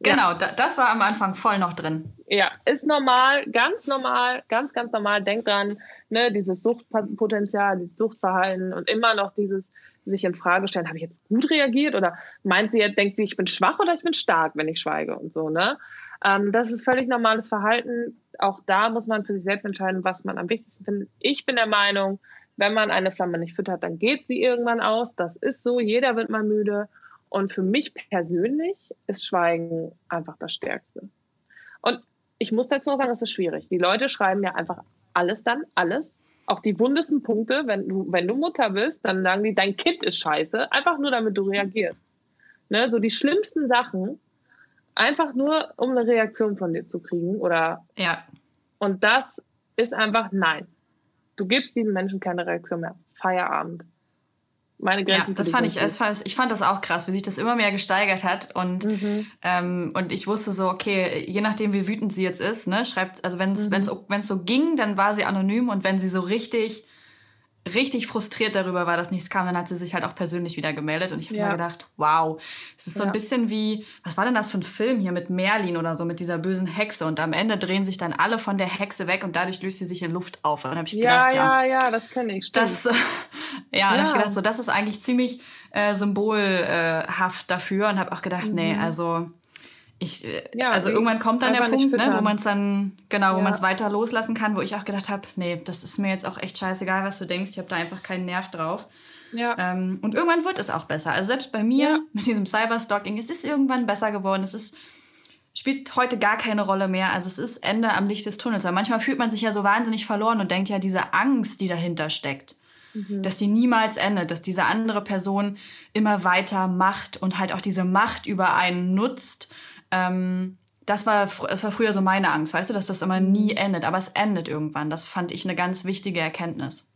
genau, ja. das war am Anfang voll noch drin. Ja, ist normal, ganz normal, ganz, ganz normal. Denk dran, ne, dieses Suchtpotenzial, dieses Suchtverhalten und immer noch dieses, sich in Frage stellen, habe ich jetzt gut reagiert oder meint sie jetzt, denkt sie, ich bin schwach oder ich bin stark, wenn ich schweige und so, ne? Ähm, das ist völlig normales Verhalten. Auch da muss man für sich selbst entscheiden, was man am wichtigsten findet. Ich bin der Meinung, wenn man eine Flamme nicht füttert, dann geht sie irgendwann aus. Das ist so. Jeder wird mal müde. Und für mich persönlich ist Schweigen einfach das Stärkste. Und ich muss dazu noch sagen, es ist schwierig. Die Leute schreiben ja einfach alles dann, alles auch die wundesten Punkte, wenn du, wenn du Mutter bist, dann sagen die, dein Kind ist scheiße, einfach nur damit du reagierst. Ne, so die schlimmsten Sachen, einfach nur, um eine Reaktion von dir zu kriegen oder. Ja. Und das ist einfach nein. Du gibst diesen Menschen keine Reaktion mehr. Feierabend meine Grenzen. Ja, das fand ich, das fand, ich fand das auch krass, wie sich das immer mehr gesteigert hat und mhm. ähm, und ich wusste so, okay, je nachdem wie wütend sie jetzt ist, ne, schreibt, also wenn es mhm. wenn es so ging, dann war sie anonym und wenn sie so richtig richtig frustriert darüber war, dass nichts kam, dann hat sie sich halt auch persönlich wieder gemeldet und ich habe ja. mir gedacht, wow, es ist so ja. ein bisschen wie, was war denn das für ein Film hier mit Merlin oder so, mit dieser bösen Hexe und am Ende drehen sich dann alle von der Hexe weg und dadurch löst sie sich in Luft auf. Und dann habe ich gedacht, ja, ja, ja, das kenne ich, stimmt. Das, ja, (laughs) ja, und habe ich gedacht, so, das ist eigentlich ziemlich äh, symbolhaft dafür und habe auch gedacht, mhm. nee, also ich, äh, ja, also irgendwann kommt dann der Punkt, ne, wo man es dann, genau, ja. wo man es weiter loslassen kann, wo ich auch gedacht habe, nee, das ist mir jetzt auch echt scheißegal, was du denkst, ich habe da einfach keinen Nerv drauf. Ja. Ähm, und irgendwann wird es auch besser. Also selbst bei mir ja. mit diesem Cyberstalking, es ist irgendwann besser geworden. Es ist spielt heute gar keine Rolle mehr. Also es ist Ende am Licht des Tunnels. Weil manchmal fühlt man sich ja so wahnsinnig verloren und denkt ja, diese Angst, die dahinter steckt, mhm. dass die niemals endet, dass diese andere Person immer weiter macht und halt auch diese Macht über einen nutzt. Ähm, das war, das war früher so meine Angst, weißt du, dass das immer nie endet. Aber es endet irgendwann. Das fand ich eine ganz wichtige Erkenntnis.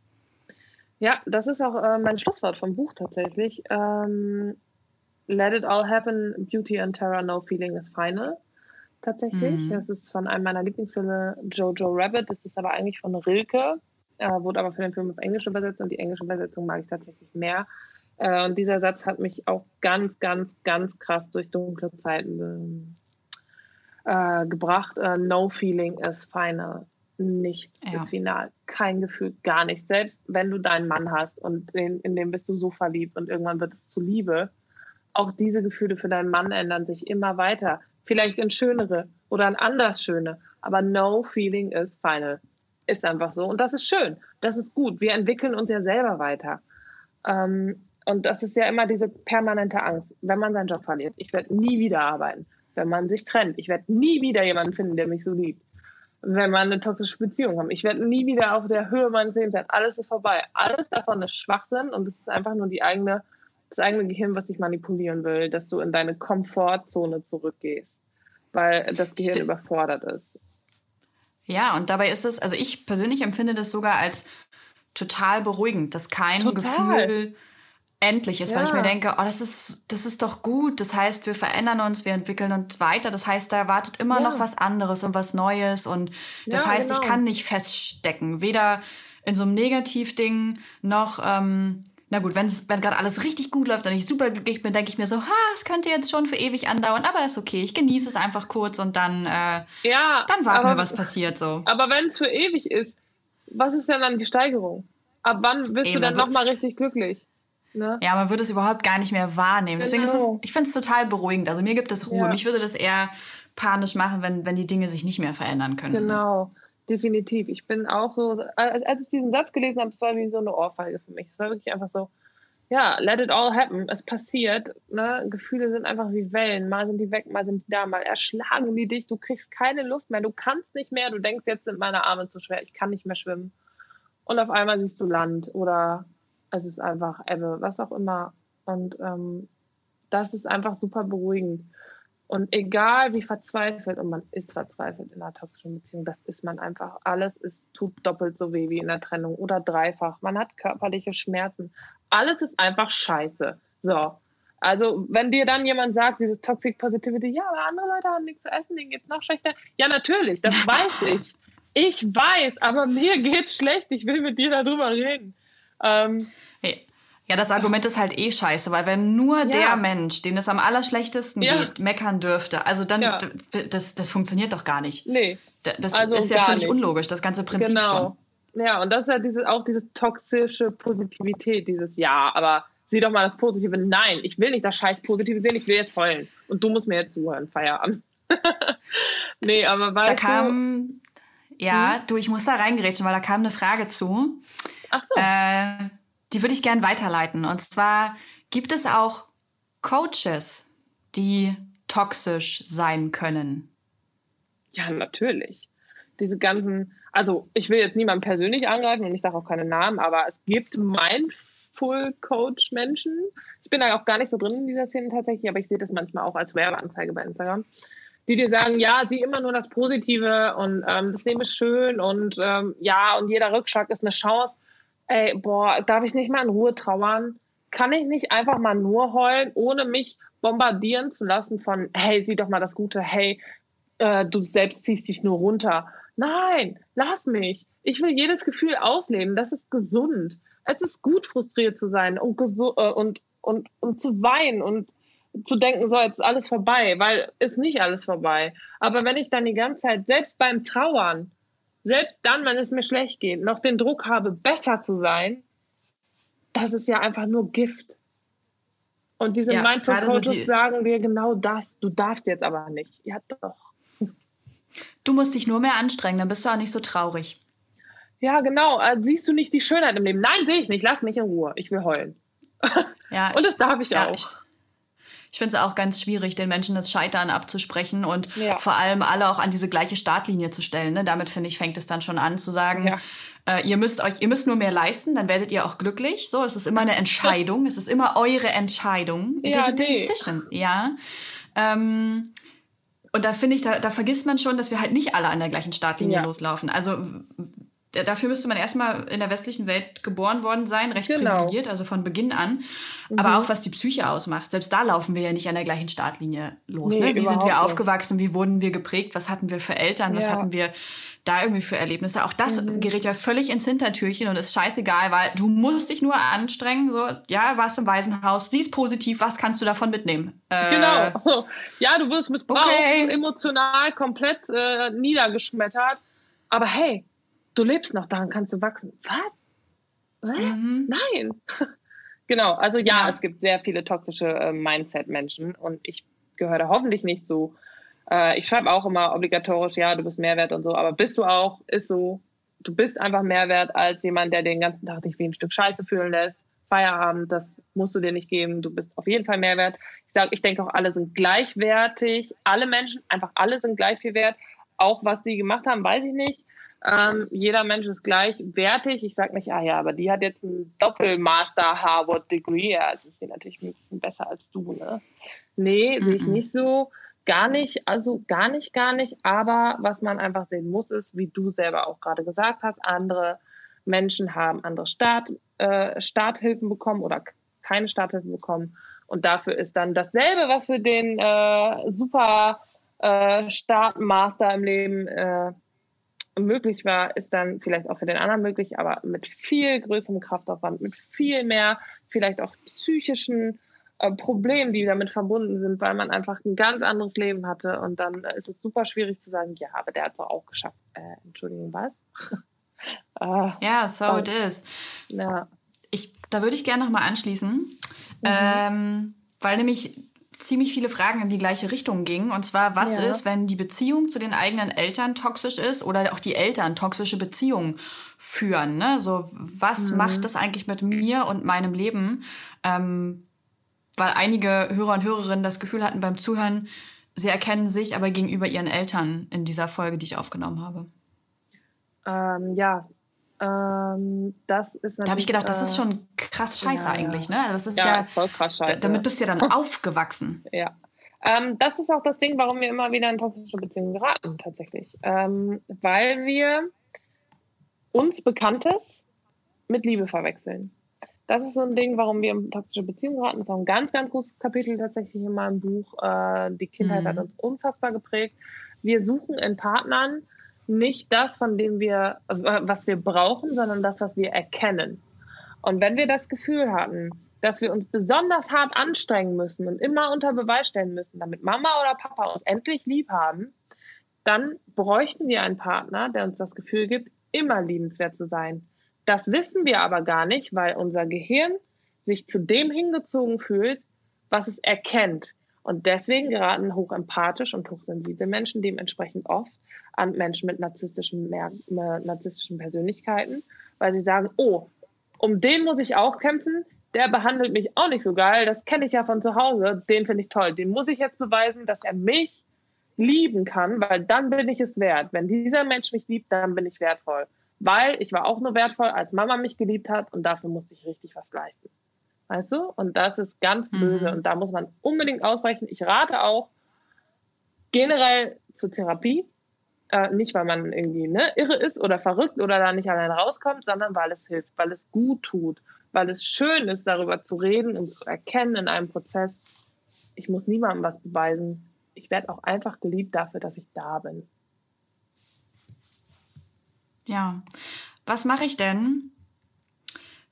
Ja, das ist auch äh, mein Schlusswort vom Buch tatsächlich. Ähm, Let it all happen, Beauty and Terror, no feeling is final tatsächlich. Mhm. Das ist von einem meiner Lieblingsfilme, Jojo Rabbit. Das ist aber eigentlich von Rilke, äh, wurde aber für den Film auf Englisch übersetzt und die englische Übersetzung mag ich tatsächlich mehr. Äh, und dieser Satz hat mich auch ganz, ganz, ganz krass durch dunkle Zeiten äh, gebracht. Äh, no feeling is final. Nichts ja. ist final. Kein Gefühl, gar nichts. Selbst wenn du deinen Mann hast und in, in dem bist du so verliebt und irgendwann wird es zu Liebe, auch diese Gefühle für deinen Mann ändern sich immer weiter vielleicht in schönere oder in anders schöne. Aber no feeling is final. Ist einfach so. Und das ist schön. Das ist gut. Wir entwickeln uns ja selber weiter. Ähm, und das ist ja immer diese permanente Angst, wenn man seinen Job verliert. Ich werde nie wieder arbeiten. Wenn man sich trennt. Ich werde nie wieder jemanden finden, der mich so liebt. Wenn man eine toxische Beziehung hat. Ich werde nie wieder auf der Höhe meines Lebens sein. Alles ist vorbei. Alles davon ist Schwachsinn und es ist einfach nur die eigene das eigene Gehirn, was dich manipulieren will, dass du in deine Komfortzone zurückgehst, weil das Gehirn Stimmt. überfordert ist. Ja, und dabei ist es, also ich persönlich empfinde das sogar als total beruhigend, dass kein total. Gefühl endlich ist, ja. weil ich mir denke, oh, das ist, das ist doch gut. Das heißt, wir verändern uns, wir entwickeln uns weiter. Das heißt, da wartet immer ja. noch was anderes und was Neues. Und das ja, heißt, genau. ich kann nicht feststecken, weder in so einem Negativding noch ähm, na gut, wenn gerade alles richtig gut läuft und ich super glücklich bin, denke ich mir so, ha, es könnte jetzt schon für ewig andauern, aber ist okay. Ich genieße es einfach kurz und dann, äh, ja, dann warten wir, was passiert so. Aber wenn es für ewig ist, was ist denn dann die Steigerung? Ab wann bist Eben, du dann nochmal richtig glücklich? Ne? Ja, man würde es überhaupt gar nicht mehr wahrnehmen. Genau. Deswegen ist es, genau. ich finde es total beruhigend. Also mir gibt es Ruhe. Ja. Mich würde das eher panisch machen, wenn, wenn die Dinge sich nicht mehr verändern können. Genau definitiv. Ich bin auch so, als, als ich diesen Satz gelesen habe, es war wie so eine Ohrfeige für mich. Es war wirklich einfach so, ja, let it all happen. Es passiert. Ne? Gefühle sind einfach wie Wellen. Mal sind die weg, mal sind die da, mal erschlagen die dich. Du kriegst keine Luft mehr. Du kannst nicht mehr. Du denkst, jetzt sind meine Arme zu schwer. Ich kann nicht mehr schwimmen. Und auf einmal siehst du Land oder es ist einfach Ebbe, was auch immer. Und ähm, das ist einfach super beruhigend. Und egal wie verzweifelt, und man ist verzweifelt in einer toxischen Beziehung, das ist man einfach. Alles ist, tut doppelt so weh wie in der Trennung oder dreifach. Man hat körperliche Schmerzen. Alles ist einfach scheiße. So. Also, wenn dir dann jemand sagt, dieses Toxic Positivity, ja, aber andere Leute haben nichts zu essen, denen geht's noch schlechter. Ja, natürlich, das (laughs) weiß ich. Ich weiß, aber mir geht's schlecht. Ich will mit dir darüber reden. Ähm. Ja, das Argument ist halt eh scheiße, weil wenn nur ja. der Mensch, den es am allerschlechtesten ja. geht, meckern dürfte, also dann, ja. das, das funktioniert doch gar nicht. Nee. Das also ist ja völlig nicht. unlogisch, das ganze Prinzip genau. schon. Ja, und das ist ja dieses, auch diese toxische Positivität, dieses Ja, aber sieh doch mal das Positive. Nein, ich will nicht das scheiß Positive sehen, ich will jetzt heulen. Und du musst mir jetzt zuhören, Feierabend. (laughs) nee, aber weißt da kam, du, Ja, hm? du, ich muss da reingrätschen, weil da kam eine Frage zu. Ach so. Äh, die würde ich gerne weiterleiten. Und zwar gibt es auch Coaches, die toxisch sein können. Ja, natürlich. Diese ganzen, also ich will jetzt niemanden persönlich angreifen und ich sage auch keine Namen, aber es gibt Mindful Coach Menschen. Ich bin da auch gar nicht so drin in dieser Szene tatsächlich, aber ich sehe das manchmal auch als Werbeanzeige bei Instagram, die dir sagen, ja, sieh immer nur das Positive und ähm, das Leben ist schön und ähm, ja, und jeder Rückschlag ist eine Chance ey, boah, darf ich nicht mal in Ruhe trauern? Kann ich nicht einfach mal nur heulen, ohne mich bombardieren zu lassen von, hey, sieh doch mal das Gute, hey, äh, du selbst ziehst dich nur runter. Nein, lass mich. Ich will jedes Gefühl ausleben. Das ist gesund. Es ist gut, frustriert zu sein und, äh, und, und, und zu weinen und zu denken, so, jetzt ist alles vorbei, weil ist nicht alles vorbei. Aber wenn ich dann die ganze Zeit, selbst beim Trauern, selbst dann, wenn es mir schlecht geht, noch den Druck habe, besser zu sein, das ist ja einfach nur Gift. Und diese ja, Mindful Coaches so die sagen dir genau das. Du darfst jetzt aber nicht. Ja, doch. Du musst dich nur mehr anstrengen, dann bist du auch nicht so traurig. Ja, genau. Also, siehst du nicht die Schönheit im Leben? Nein, sehe ich nicht. Lass mich in Ruhe. Ich will heulen. Ja, (laughs) Und das darf ich ja, auch. Ich, Ich finde es auch ganz schwierig, den Menschen das Scheitern abzusprechen und ja. vor allem alle auch an diese gleiche Startlinie zu stellen. Ne? Damit, finde ich, fängt es dann schon an zu sagen, ja. äh, ihr müsst euch, ihr müsst nur mehr leisten, dann werdet ihr auch glücklich. So, es ist immer eine Entscheidung. es ist immer eure Entscheidung. Ja, Diese nee. Decision, ja. Ähm, und da finde ich, da, da vergisst man schon, dass wir halt nicht alle an der gleichen Startlinie ja. loslaufen. Also dafür müsste man erstmal in der westlichen Welt geboren worden sein, recht genau. privilegiert, also von Beginn an. Mhm. Aber auch was die Psyche ausmacht. Selbst da laufen wir ja nicht an der gleichen Startlinie los. Nee, ne? Wie sind wir aufgewachsen? Wie wurden wir geprägt? Was hatten wir für Eltern? Was hatten wir da irgendwie für Erlebnisse? Auch das mhm. gerät ja völlig ins Hintertürchen und ist scheißegal, weil du musst dich nur anstrengen. So, ja, warst im Waisenhaus, siehst positiv, was kannst du davon mitnehmen? Äh, genau. (laughs) Ja, du wirst missbraucht, okay. emotional komplett äh, niedergeschmettert. Aber hey, du lebst noch, daran kannst du wachsen. Was? Mhm. Nein. (laughs) genau, also ja, ja, es gibt sehr viele toxische äh, Mindset-Menschen und ich gehöre da hoffentlich nicht zu. Äh, ich schreibe auch immer obligatorisch, ja, du bist Mehrwert und so, aber bist du auch, ist so, du bist einfach Mehrwert als jemand, der den ganzen Tag dich wie ein Stück Scheiße fühlen lässt. Feierabend, das musst du dir nicht geben. Du bist auf jeden Fall Mehrwert. Ich sage, ich denke auch, alle sind gleichwertig. Alle Menschen, einfach alle sind gleich viel wert. Auch was sie gemacht haben, weiß ich nicht. Ähm, jeder Mensch ist gleichwertig. Ich sage nicht, ah ja, aber die hat jetzt ein Doppelmaster Harvard Degree. Ja, das ist sie natürlich ein bisschen besser als du, ne? Nee, mhm. sehe ich nicht so. Gar nicht, also gar nicht, gar nicht. Aber was man einfach sehen muss, ist, wie du selber auch gerade gesagt hast, andere Menschen haben andere Start, äh, Starthilfen bekommen oder keine Starthilfen bekommen. Und dafür ist dann dasselbe, was für den äh, super äh, Startmaster im Leben äh, möglich war, ist dann vielleicht auch für den anderen möglich, aber mit viel größerem Kraftaufwand, mit viel mehr vielleicht auch psychischen äh, Problemen, die damit verbunden sind, weil man einfach ein ganz anderes Leben hatte. Und dann ist es super schwierig zu sagen, ja, aber der hat es auch geschafft. Äh, Entschuldigung, was? (laughs) ah, ja, so oh. it is. Ja. Ich, da würde ich gerne nochmal anschließen, mhm. ähm, weil nämlich ziemlich viele Fragen in die gleiche Richtung gingen. Und zwar, was ja. ist, wenn die Beziehung zu den eigenen Eltern toxisch ist oder auch die Eltern toxische Beziehungen führen? Ne? So, was mhm. macht das eigentlich mit mir und meinem Leben? Ähm, weil einige Hörer und Hörerinnen das Gefühl hatten beim Zuhören, sie erkennen sich aber gegenüber ihren Eltern in dieser Folge, die ich aufgenommen habe. Ähm, ja, ähm, das ist Da habe ich gedacht, das ist äh, schon krass scheiße ja, eigentlich, ne? Das ist ja, ja voll krass scheiße. Damit bist du ja dann (laughs) aufgewachsen. Ja. Ähm, das ist auch das Ding, warum wir immer wieder in toxische Beziehungen geraten, tatsächlich. Ähm, weil wir uns Bekanntes mit Liebe verwechseln. Das ist so ein Ding, warum wir in toxische Beziehungen geraten. Das ist auch ein ganz, ganz großes Kapitel tatsächlich in meinem Buch. Äh, die Kindheit mhm. hat uns unfassbar geprägt. Wir suchen in Partnern nicht das, von dem wir, was wir brauchen, sondern das, was wir erkennen. Und wenn wir das Gefühl hatten, dass wir uns besonders hart anstrengen müssen und immer unter Beweis stellen müssen, damit Mama oder Papa uns endlich lieb haben, dann bräuchten wir einen Partner, der uns das Gefühl gibt, immer liebenswert zu sein. Das wissen wir aber gar nicht, weil unser Gehirn sich zu dem hingezogen fühlt, was es erkennt. Und deswegen geraten hochempathisch und hochsensible Menschen dementsprechend oft an Menschen mit narzisstischen, narzisstischen Persönlichkeiten, weil sie sagen, oh, um den muss ich auch kämpfen, der behandelt mich auch nicht so geil, das kenne ich ja von zu Hause, den finde ich toll, den muss ich jetzt beweisen, dass er mich lieben kann, weil dann bin ich es wert. Wenn dieser Mensch mich liebt, dann bin ich wertvoll. Weil ich war auch nur wertvoll, als Mama mich geliebt hat und dafür musste ich richtig was leisten. Weißt du? Und das ist ganz böse mhm. und da muss man unbedingt ausbrechen. Ich rate auch generell zur Therapie, äh, nicht, weil man irgendwie ne, irre ist oder verrückt oder da nicht allein rauskommt, sondern weil es hilft, weil es gut tut, weil es schön ist, darüber zu reden und zu erkennen in einem Prozess, ich muss niemandem was beweisen. Ich werde auch einfach geliebt dafür, dass ich da bin. Ja, was mache ich denn?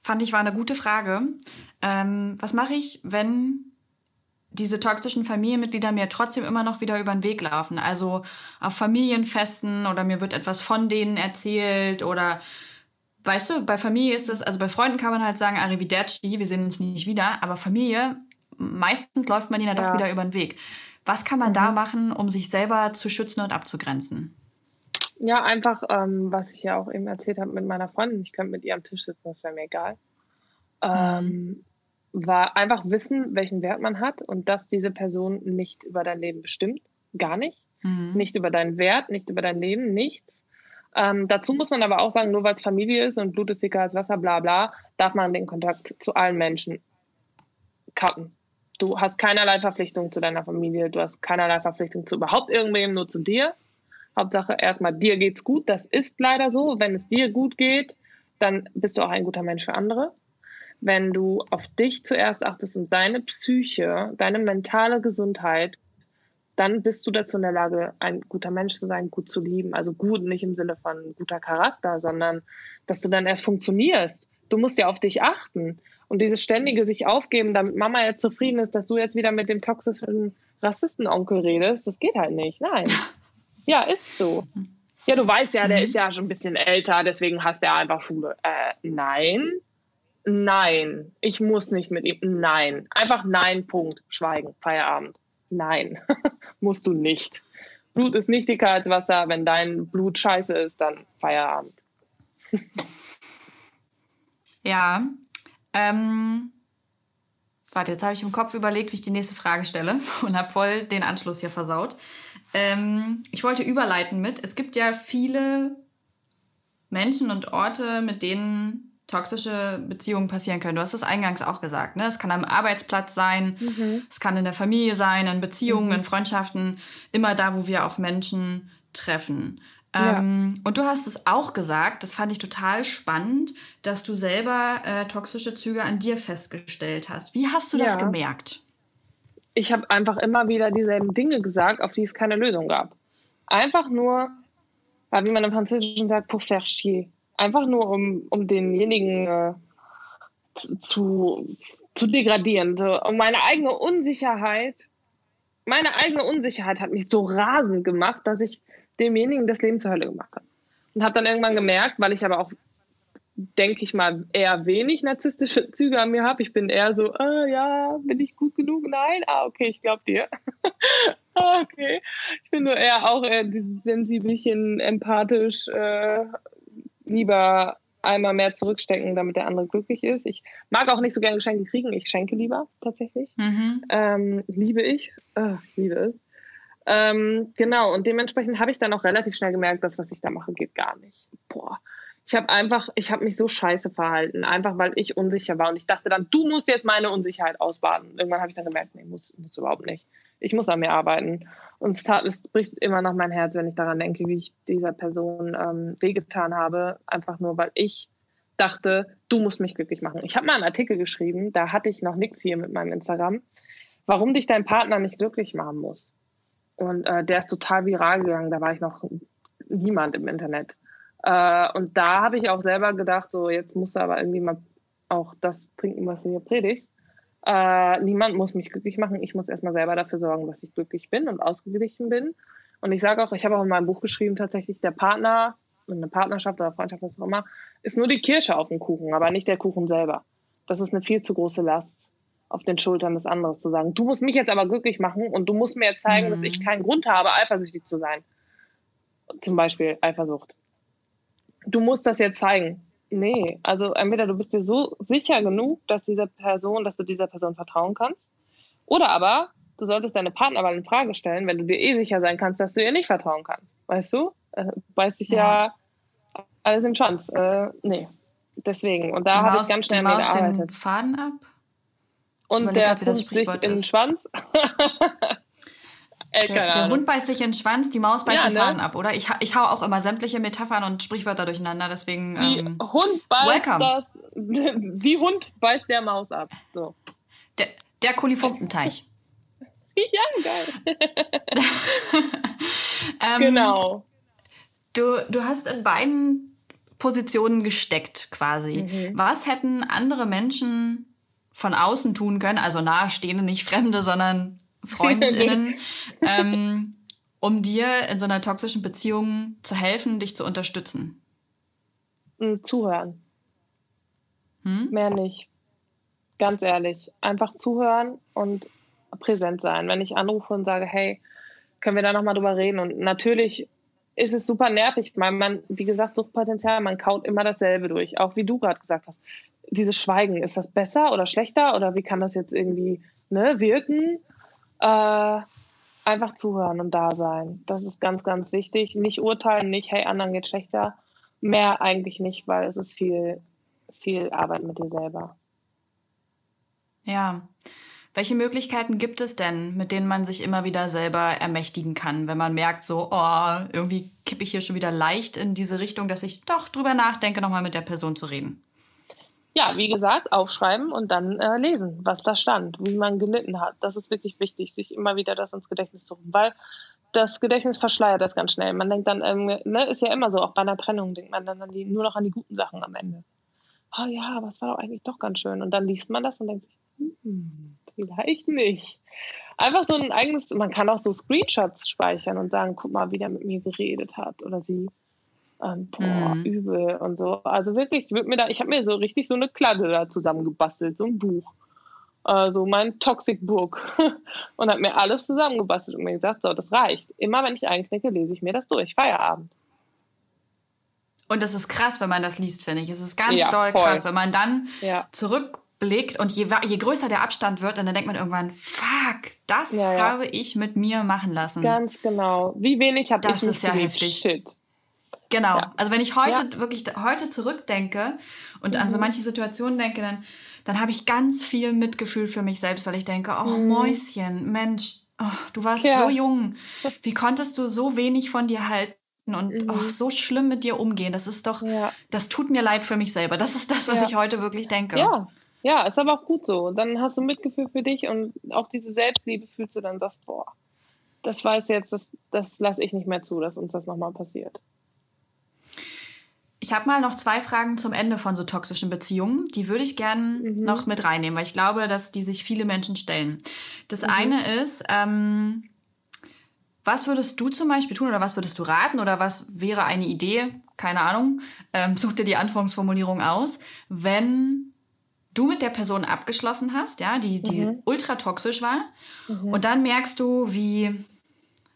Fand ich war eine gute Frage. Ähm, was mache ich, wenn diese toxischen Familienmitglieder mir trotzdem immer noch wieder über den Weg laufen. Also auf Familienfesten oder mir wird etwas von denen erzählt oder weißt du, bei Familie ist es, also bei Freunden kann man halt sagen, Arrivederci, wir sehen uns nicht wieder, aber Familie, meistens läuft man ihnen ja doch wieder über den Weg. Was kann man mhm. da machen, um sich selber zu schützen und abzugrenzen? Ja, einfach, ähm, was ich ja auch eben erzählt habe mit meiner Freundin, ich könnte mit ihr am Tisch sitzen, das wäre mir egal. Mhm. Ähm, war einfach wissen, welchen Wert man hat und dass diese Person nicht über dein Leben bestimmt. Gar nicht. Mhm. Nicht über deinen Wert, nicht über dein Leben, nichts. Ähm, dazu muss man aber auch sagen, nur weil es Familie ist und Blut ist dicker als Wasser, bla bla, darf man den Kontakt zu allen Menschen cutten. Du hast keinerlei Verpflichtung zu deiner Familie, du hast keinerlei Verpflichtung zu überhaupt irgendwem, nur zu dir. Hauptsache erstmal dir geht's gut, das ist leider so. Wenn es dir gut geht, dann bist du auch ein guter Mensch für andere. Wenn du auf dich zuerst achtest und deine Psyche, deine mentale Gesundheit dann bist du dazu in der Lage, ein guter Mensch zu sein, gut zu lieben. Also gut nicht im Sinne von guter Charakter, sondern dass du dann erst funktionierst. Du musst ja auf dich achten. Und dieses ständige sich aufgeben, damit Mama jetzt zufrieden ist, dass du jetzt wieder mit dem toxischen Rassistenonkel redest, das geht halt nicht. Nein. (laughs) Ja, ist so. Ja, du weißt ja, der mhm. ist ja schon ein bisschen älter, deswegen hast er einfach Schule. Äh, nein. Nein. Ich muss nicht mit ihm. Nein. Einfach nein, Punkt. Schweigen. Feierabend. Nein, (laughs) musst du nicht. Blut ist nicht dicker als Wasser. Wenn dein Blut scheiße ist, dann Feierabend. (laughs) ja. Ähm, warte, jetzt habe ich im Kopf überlegt, wie ich die nächste Frage stelle (laughs) und habe voll den Anschluss hier versaut. Ähm, ich wollte überleiten mit, es gibt ja viele Menschen und Orte, mit denen toxische Beziehungen passieren können. Du hast es eingangs auch gesagt. Ne? Es kann am Arbeitsplatz sein, mhm. es kann in der Familie sein, in Beziehungen, mhm. in Freundschaften, immer da, wo wir auf Menschen treffen. Ja. Ähm, und du hast es auch gesagt, das fand ich total spannend, dass du selber äh, toxische Züge an dir festgestellt hast. Wie hast du das ja. gemerkt? Ich habe einfach immer wieder dieselben Dinge gesagt, auf die es keine Lösung gab. Einfach nur, wie man im Französischen sagt, pour faire chier einfach nur um, um denjenigen äh, zu, zu degradieren. So. Und meine eigene Unsicherheit, meine eigene Unsicherheit hat mich so rasend gemacht, dass ich demjenigen das Leben zur Hölle gemacht habe. Und habe dann irgendwann gemerkt, weil ich aber auch, denke ich mal, eher wenig narzisstische Züge an mir habe. Ich bin eher so, ah, ja, bin ich gut genug? Nein, ah, okay, ich glaube dir. (laughs) ah, okay. Ich bin nur eher auch eher dieses sensibelchen, empathisch, äh, lieber einmal mehr zurückstecken, damit der andere glücklich ist. Ich mag auch nicht so gerne Geschenke kriegen. Ich schenke lieber tatsächlich. Mhm. Ähm, liebe ich. Oh, ich liebe es. Ähm, genau, und dementsprechend habe ich dann auch relativ schnell gemerkt, dass was ich da mache, geht gar nicht. Boah. Ich habe einfach, ich habe mich so scheiße verhalten, einfach weil ich unsicher war. Und ich dachte dann, du musst jetzt meine Unsicherheit ausbaden. Irgendwann habe ich dann gemerkt, nee, muss, muss überhaupt nicht. Ich muss an mir arbeiten. Und es, tat, es bricht immer noch mein Herz, wenn ich daran denke, wie ich dieser Person ähm, wehgetan habe, einfach nur, weil ich dachte, du musst mich glücklich machen. Ich habe mal einen Artikel geschrieben, da hatte ich noch nichts hier mit meinem Instagram, warum dich dein Partner nicht glücklich machen muss. Und äh, der ist total viral gegangen, da war ich noch niemand im Internet. Äh, und da habe ich auch selber gedacht, so jetzt musst du aber irgendwie mal auch das trinken, was du hier predigst. Äh, niemand muss mich glücklich machen. Ich muss erstmal selber dafür sorgen, dass ich glücklich bin und ausgeglichen bin. Und ich sage auch, ich habe auch in meinem Buch geschrieben, tatsächlich der Partner, eine Partnerschaft oder Freundschaft, was auch immer, ist nur die Kirsche auf dem Kuchen, aber nicht der Kuchen selber. Das ist eine viel zu große Last auf den Schultern des anderen zu sagen. Du musst mich jetzt aber glücklich machen und du musst mir jetzt zeigen, mhm. dass ich keinen Grund habe, eifersüchtig zu sein. Zum Beispiel Eifersucht. Du musst das jetzt zeigen. Nee, also entweder du bist dir so sicher genug, dass dieser Person, dass du dieser Person vertrauen kannst, oder aber du solltest deine Partnerwahl in Frage stellen, wenn du dir eh sicher sein kannst, dass du ihr nicht vertrauen kannst. Weißt du? Äh, beißt dich ja. ja alles im Schwanz. Äh, nee, deswegen. Und da habe ich ganz schnell die Maus gearbeitet. den Faden ab. Und der Hund sich in den Schwanz. (laughs) Ey, der, der Hund beißt sich in den Schwanz, die Maus beißt ja, den ne? Faden ab, oder? Ich, ich hau auch immer sämtliche Metaphern und Sprichwörter durcheinander, deswegen. Die ähm, Hund beißt welcome. das. (laughs) Die Hund beißt der Maus ab. So. Der, der Kolifumpenteich. (laughs) ja, geil. (laughs) ähm, genau. Du, du hast in beiden Positionen gesteckt, quasi. Mhm. Was hätten andere Menschen von außen tun können, also nahestehende, nicht Fremde, sondern Freundinnen, ähm, um dir in so einer toxischen Beziehung zu helfen, dich zu unterstützen? Hm, zuhören. Hm? Mehr nicht. Ganz ehrlich. Einfach zuhören und präsent sein. Wenn ich anrufe und sage, hey, können wir da nochmal drüber reden? Und natürlich ist es super nervig, weil man, wie gesagt, Suchtpotenzial, man kaut immer dasselbe durch. Auch wie du gerade gesagt hast dieses Schweigen, ist das besser oder schlechter oder wie kann das jetzt irgendwie ne, wirken? Äh, einfach zuhören und da sein. Das ist ganz, ganz wichtig. Nicht urteilen, nicht, hey, anderen geht schlechter. Mehr eigentlich nicht, weil es ist viel, viel Arbeit mit dir selber. Ja. Welche Möglichkeiten gibt es denn, mit denen man sich immer wieder selber ermächtigen kann, wenn man merkt, so, oh, irgendwie kippe ich hier schon wieder leicht in diese Richtung, dass ich doch drüber nachdenke, nochmal mit der Person zu reden? Ja, wie gesagt, aufschreiben und dann äh, lesen, was da stand, wie man gelitten hat. Das ist wirklich wichtig, sich immer wieder das ins Gedächtnis zu rufen, weil das Gedächtnis verschleiert das ganz schnell. Man denkt dann, ähm, ne, ist ja immer so, auch bei einer Trennung denkt man dann die, nur noch an die guten Sachen am Ende. Oh ja, was war doch eigentlich doch ganz schön. Und dann liest man das und denkt sich, hm, vielleicht nicht. Einfach so ein eigenes, man kann auch so Screenshots speichern und sagen, guck mal, wie der mit mir geredet hat oder sie. Ähm, boah, mhm. übel und so. Also wirklich, ich, mir da, ich habe mir so richtig so eine Kladde da zusammengebastelt, so ein Buch. Also mein Toxic Book. (laughs) und habe mir alles zusammengebastelt und mir gesagt, so, das reicht. Immer wenn ich einknicke, lese ich mir das durch. Feierabend. Und das ist krass, wenn man das liest, finde ich. Es ist ganz ja, doll voll. krass, wenn man dann ja. zurück blickt und je, je größer der Abstand wird, dann denkt man irgendwann, fuck, das ja, habe ich mit mir machen lassen. Ganz genau. Wie wenig habe ich Das ist ja heftig. Shit. Genau. Ja. Also wenn ich heute wirklich heute zurückdenke und mhm. an so mhm. manche Situationen denke, dann, dann habe ich ganz viel Mitgefühl für mich selbst, weil ich denke, oh mhm. Mäuschen, Mensch, oh, du warst so jung. Wie konntest du so wenig von dir halten? und mhm. oh, so schlimm mit dir umgehen. Das ist doch, das tut mir leid für mich selber. Das ist das, was ich heute wirklich denke. Ja, ja, ist aber auch gut so. Dann hast du Mitgefühl für dich und auch diese Selbstliebe fühlst du dann, sagst, boah, das weiß jetzt, das, das lasse ich nicht mehr zu, dass uns das nochmal passiert. Ich habe mal noch zwei Fragen zum Ende von so toxischen Beziehungen. Die würde ich gerne mhm. noch mit reinnehmen, weil ich glaube, dass die sich viele Menschen stellen. Das mhm. eine ist, ähm, was würdest du zum Beispiel tun oder was würdest du raten oder was wäre eine Idee, keine Ahnung, ähm, (laughs) such dir die Anfangsformulierung aus, wenn du mit der Person abgeschlossen hast, ja, die, die mhm. ultra toxisch war, mhm. und dann merkst du, wie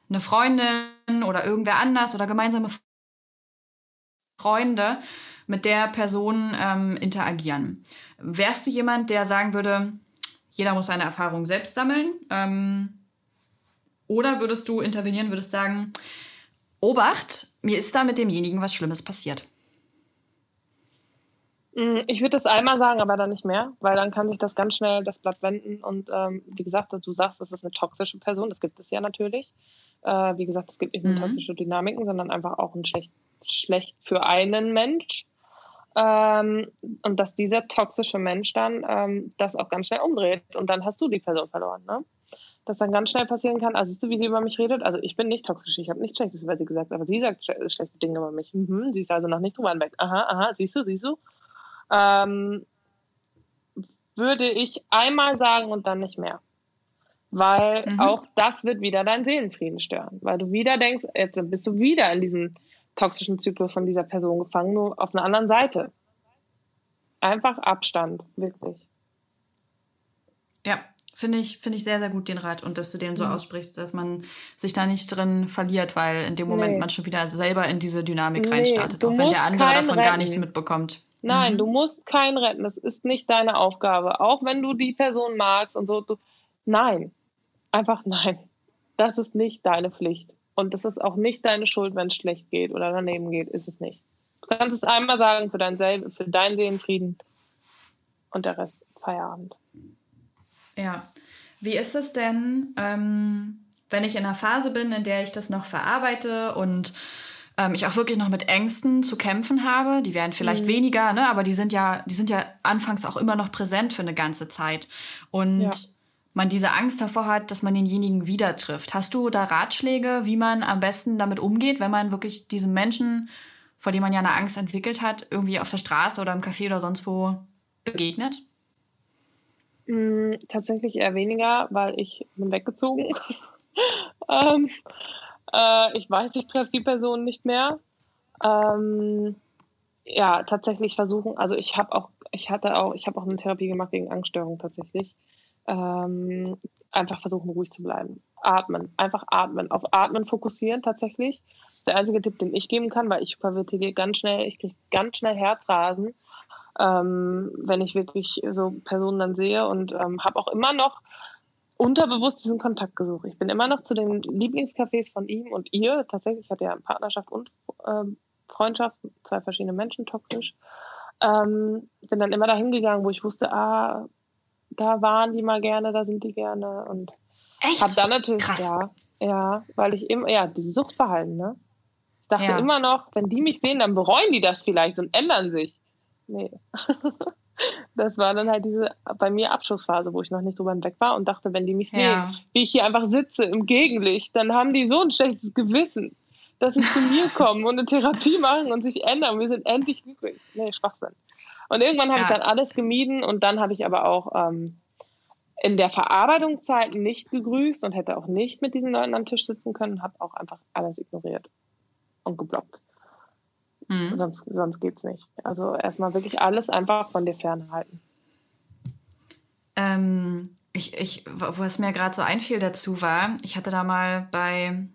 eine Freundin oder irgendwer anders oder gemeinsame Freunde mit der Person ähm, interagieren. Wärst du jemand, der sagen würde, jeder muss seine Erfahrung selbst sammeln? Ähm, oder würdest du intervenieren, würdest sagen, Obacht, mir ist da mit demjenigen was Schlimmes passiert? Mm, ich würde das einmal sagen, aber dann nicht mehr, weil dann kann sich das ganz schnell das Blatt wenden. Und ähm, wie gesagt, du sagst, das ist eine toxische Person, das gibt es ja natürlich. Äh, wie gesagt, es gibt nicht nur mhm. toxische Dynamiken, sondern einfach auch ein schlecht, schlecht für einen Mensch. Ähm, und dass dieser toxische Mensch dann ähm, das auch ganz schnell umdreht und dann hast du die Person verloren. Ne? Das dann ganz schnell passieren kann. Also siehst du, wie sie über mich redet? Also ich bin nicht toxisch, ich habe nichts Schlechtes über sie gesagt, aber sie sagt schlechte Dinge über mich. Mhm, sie ist also noch nicht drüber hinweg. Aha, aha, siehst du, siehst du? ähm, würde ich einmal sagen und dann nicht mehr. Weil mhm. auch das wird wieder deinen Seelenfrieden stören. Weil du wieder denkst, jetzt bist du wieder in diesem toxischen Zyklus von dieser Person gefangen, nur auf einer anderen Seite. Einfach Abstand, wirklich. Ja, finde ich, finde ich sehr, sehr gut den Rat und dass du den so mhm. aussprichst, dass man sich da nicht drin verliert, weil in dem Moment nee. man schon wieder selber in diese Dynamik nee, reinstartet, auch wenn der andere davon retten. gar nichts mitbekommt. Nein, mhm. du musst keinen retten. Das ist nicht deine Aufgabe. Auch wenn du die Person magst und so. Du, nein. Einfach nein. Das ist nicht deine Pflicht. Und das ist auch nicht deine Schuld, wenn es schlecht geht oder daneben geht. Ist es nicht. Du kannst es einmal sagen für, dein Sel für deinen Seelenfrieden und der Rest Feierabend. Ja. Wie ist es denn, ähm, wenn ich in einer Phase bin, in der ich das noch verarbeite und ähm, ich auch wirklich noch mit Ängsten zu kämpfen habe. Die werden vielleicht mhm. weniger, ne? aber die sind ja, die sind ja anfangs auch immer noch präsent für eine ganze Zeit. Und ja. Man diese Angst davor hat, dass man denjenigen wieder trifft. Hast du da Ratschläge, wie man am besten damit umgeht, wenn man wirklich diesem Menschen, vor dem man ja eine Angst entwickelt hat, irgendwie auf der Straße oder im Café oder sonst wo begegnet? Mm, tatsächlich eher weniger, weil ich bin weggezogen. (laughs) ähm, äh, ich weiß, ich treffe die Person nicht mehr. Ähm, ja, tatsächlich versuchen, also ich habe auch, ich hatte auch, ich habe auch eine Therapie gemacht gegen Angststörung tatsächlich. Ähm, einfach versuchen, ruhig zu bleiben. Atmen, einfach atmen, auf Atmen fokussieren tatsächlich. Das ist der einzige Tipp, den ich geben kann, weil ich verwirrte ganz schnell, ich kriege ganz schnell Herzrasen. ähm, wenn ich wirklich so Personen dann sehe und ähm, habe auch immer noch unterbewusst diesen Kontakt gesucht. Ich bin immer noch zu den Lieblingscafés von ihm und ihr. Tatsächlich hat er Partnerschaft und ähm, Freundschaft, zwei verschiedene Menschen toxisch. Ähm, bin dann immer dahin gegangen, wo ich wusste, ah, da waren die mal gerne, da sind die gerne und Echt? hab dann natürlich, Krass. ja, ja, weil ich immer, ja, dieses Suchtverhalten, ne? Ich dachte Ja. immer noch, wenn die mich sehen, dann bereuen die das vielleicht und ändern sich. Nee. (laughs) das war dann halt diese bei mir Abschlussphase, wo ich noch nicht drüber hinweg war und dachte, wenn die mich sehen, Ja. wie ich hier einfach sitze im Gegenlicht, dann haben die so ein schlechtes Gewissen, dass sie zu mir (laughs) kommen und eine Therapie machen und sich ändern. Wir sind endlich glücklich. Nee, Schwachsinn. Und irgendwann habe ich Ja. dann alles gemieden und dann habe ich aber auch ähm, in der Verarbeitungszeit nicht gegrüßt und hätte auch nicht mit diesen Leuten am Tisch sitzen können, habe auch einfach alles ignoriert und geblockt. Mhm. Sonst, sonst geht's nicht. Also erstmal wirklich alles einfach von dir fernhalten. Ähm, ich, ich, was mir gerade so einfiel dazu war, ich hatte da mal bei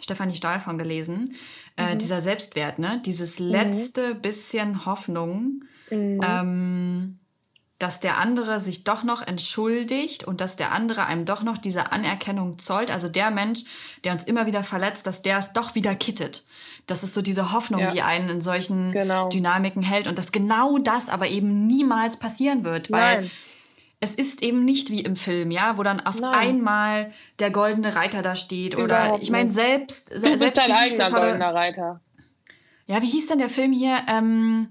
Stefanie Stahl von gelesen, äh, dieser Selbstwert, ne? Dieses letzte bisschen Hoffnung, Mhm. ähm, dass der andere sich doch noch entschuldigt und dass der andere einem doch noch diese Anerkennung zollt. Also der Mensch, der uns immer wieder verletzt, dass der es doch wieder kittet. Das ist so diese Hoffnung, Ja. die einen in solchen Genau. Dynamiken hält und dass genau das aber eben niemals passieren wird, weil Nein. es ist eben nicht wie im Film, ja, wo dann auf Nein. einmal der goldene Reiter da steht oder ich meine selbst Du selbst bist dein hieß der eigener goldener Reiter. ja, wie hieß denn der Film hier? Ähm,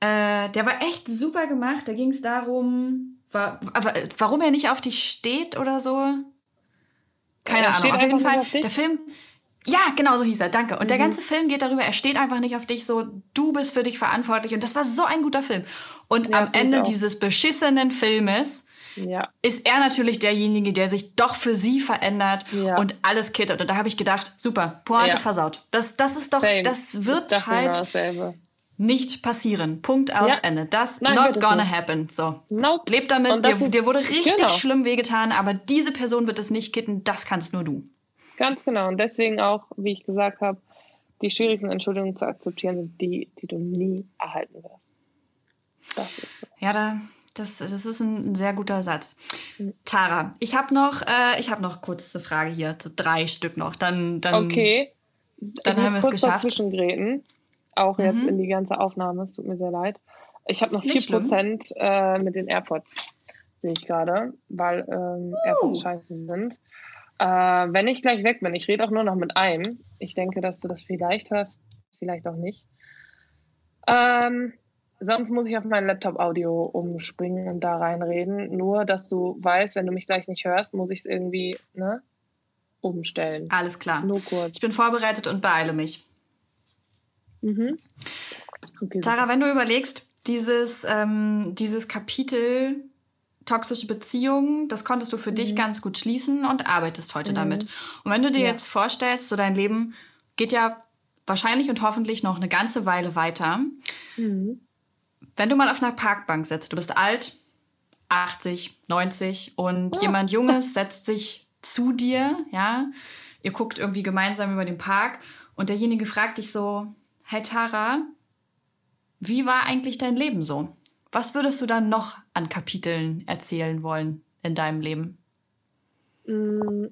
äh, der war echt super gemacht. Da ging es darum, wa aber, warum er nicht auf dich steht oder so. Keine Er Ahnung. Auf jeden Fall, auf der Film. Ja, genau so hieß er. Danke. Und der Mhm. ganze Film geht darüber, er steht einfach nicht auf dich so, du bist für dich verantwortlich. Und das war so ein guter Film. Und Ja, am Ende auch. dieses beschissenen Filmes Ja. ist er natürlich derjenige, der sich doch für sie verändert Ja. und alles kittert. Und da habe ich gedacht, super, Pointe Ja. versaut. Das, das ist doch, Same. das wird halt. Nicht passieren. Punkt aus Ja. Ende. Das Nein, not gonna nicht. happen. So. Nope. Leb damit, dir, dir wurde richtig genau. schlimm wehgetan, aber diese Person wird es nicht kitten, das kannst nur du. Ganz genau. Und deswegen auch, wie ich gesagt habe, die schwierigsten Entschuldigungen zu akzeptieren sind die, die du nie erhalten wirst. Das ist so. Ja, da, das, das ist ein, sehr guter Satz. Mhm. Tara, ich habe noch, äh, ich habe noch kurz eine Frage hier, so drei Stück noch. Dann, dann Okay. dann ich haben wir es geschafft. Auch jetzt Mhm. in die ganze Aufnahme. Es tut mir sehr leid. Ich habe noch Nicht 4% äh, mit den AirPods, sehe ich gerade, weil ähm, AirPods scheiße sind. Äh, wenn ich gleich weg bin, ich rede auch nur noch mit einem. Ich denke, dass du das vielleicht hörst, vielleicht auch nicht. Ähm, sonst muss ich auf mein Laptop-Audio umspringen und da reinreden. Nur, dass du weißt, wenn du mich gleich nicht hörst, muss ich es irgendwie ne, umstellen. Alles klar. Nur kurz. Ich bin vorbereitet und beeile mich. Mhm. Okay, Tara, wenn du überlegst, dieses, ähm, dieses Kapitel toxische Beziehungen, das konntest du für dich ganz gut schließen und arbeitest heute Mhm. damit. Und wenn du dir Ja. jetzt vorstellst, so dein Leben geht ja wahrscheinlich und hoffentlich noch eine ganze Weile weiter. Mhm. Wenn du mal auf einer Parkbank sitzt, du bist alt, 80, 90 und Ja. jemand Junges (laughs) setzt sich zu dir, ja, ihr guckt irgendwie gemeinsam über den Park und derjenige fragt dich so, hey Tara, wie war eigentlich dein Leben so? Was würdest du dann noch an Kapiteln erzählen wollen in deinem Leben? Mm,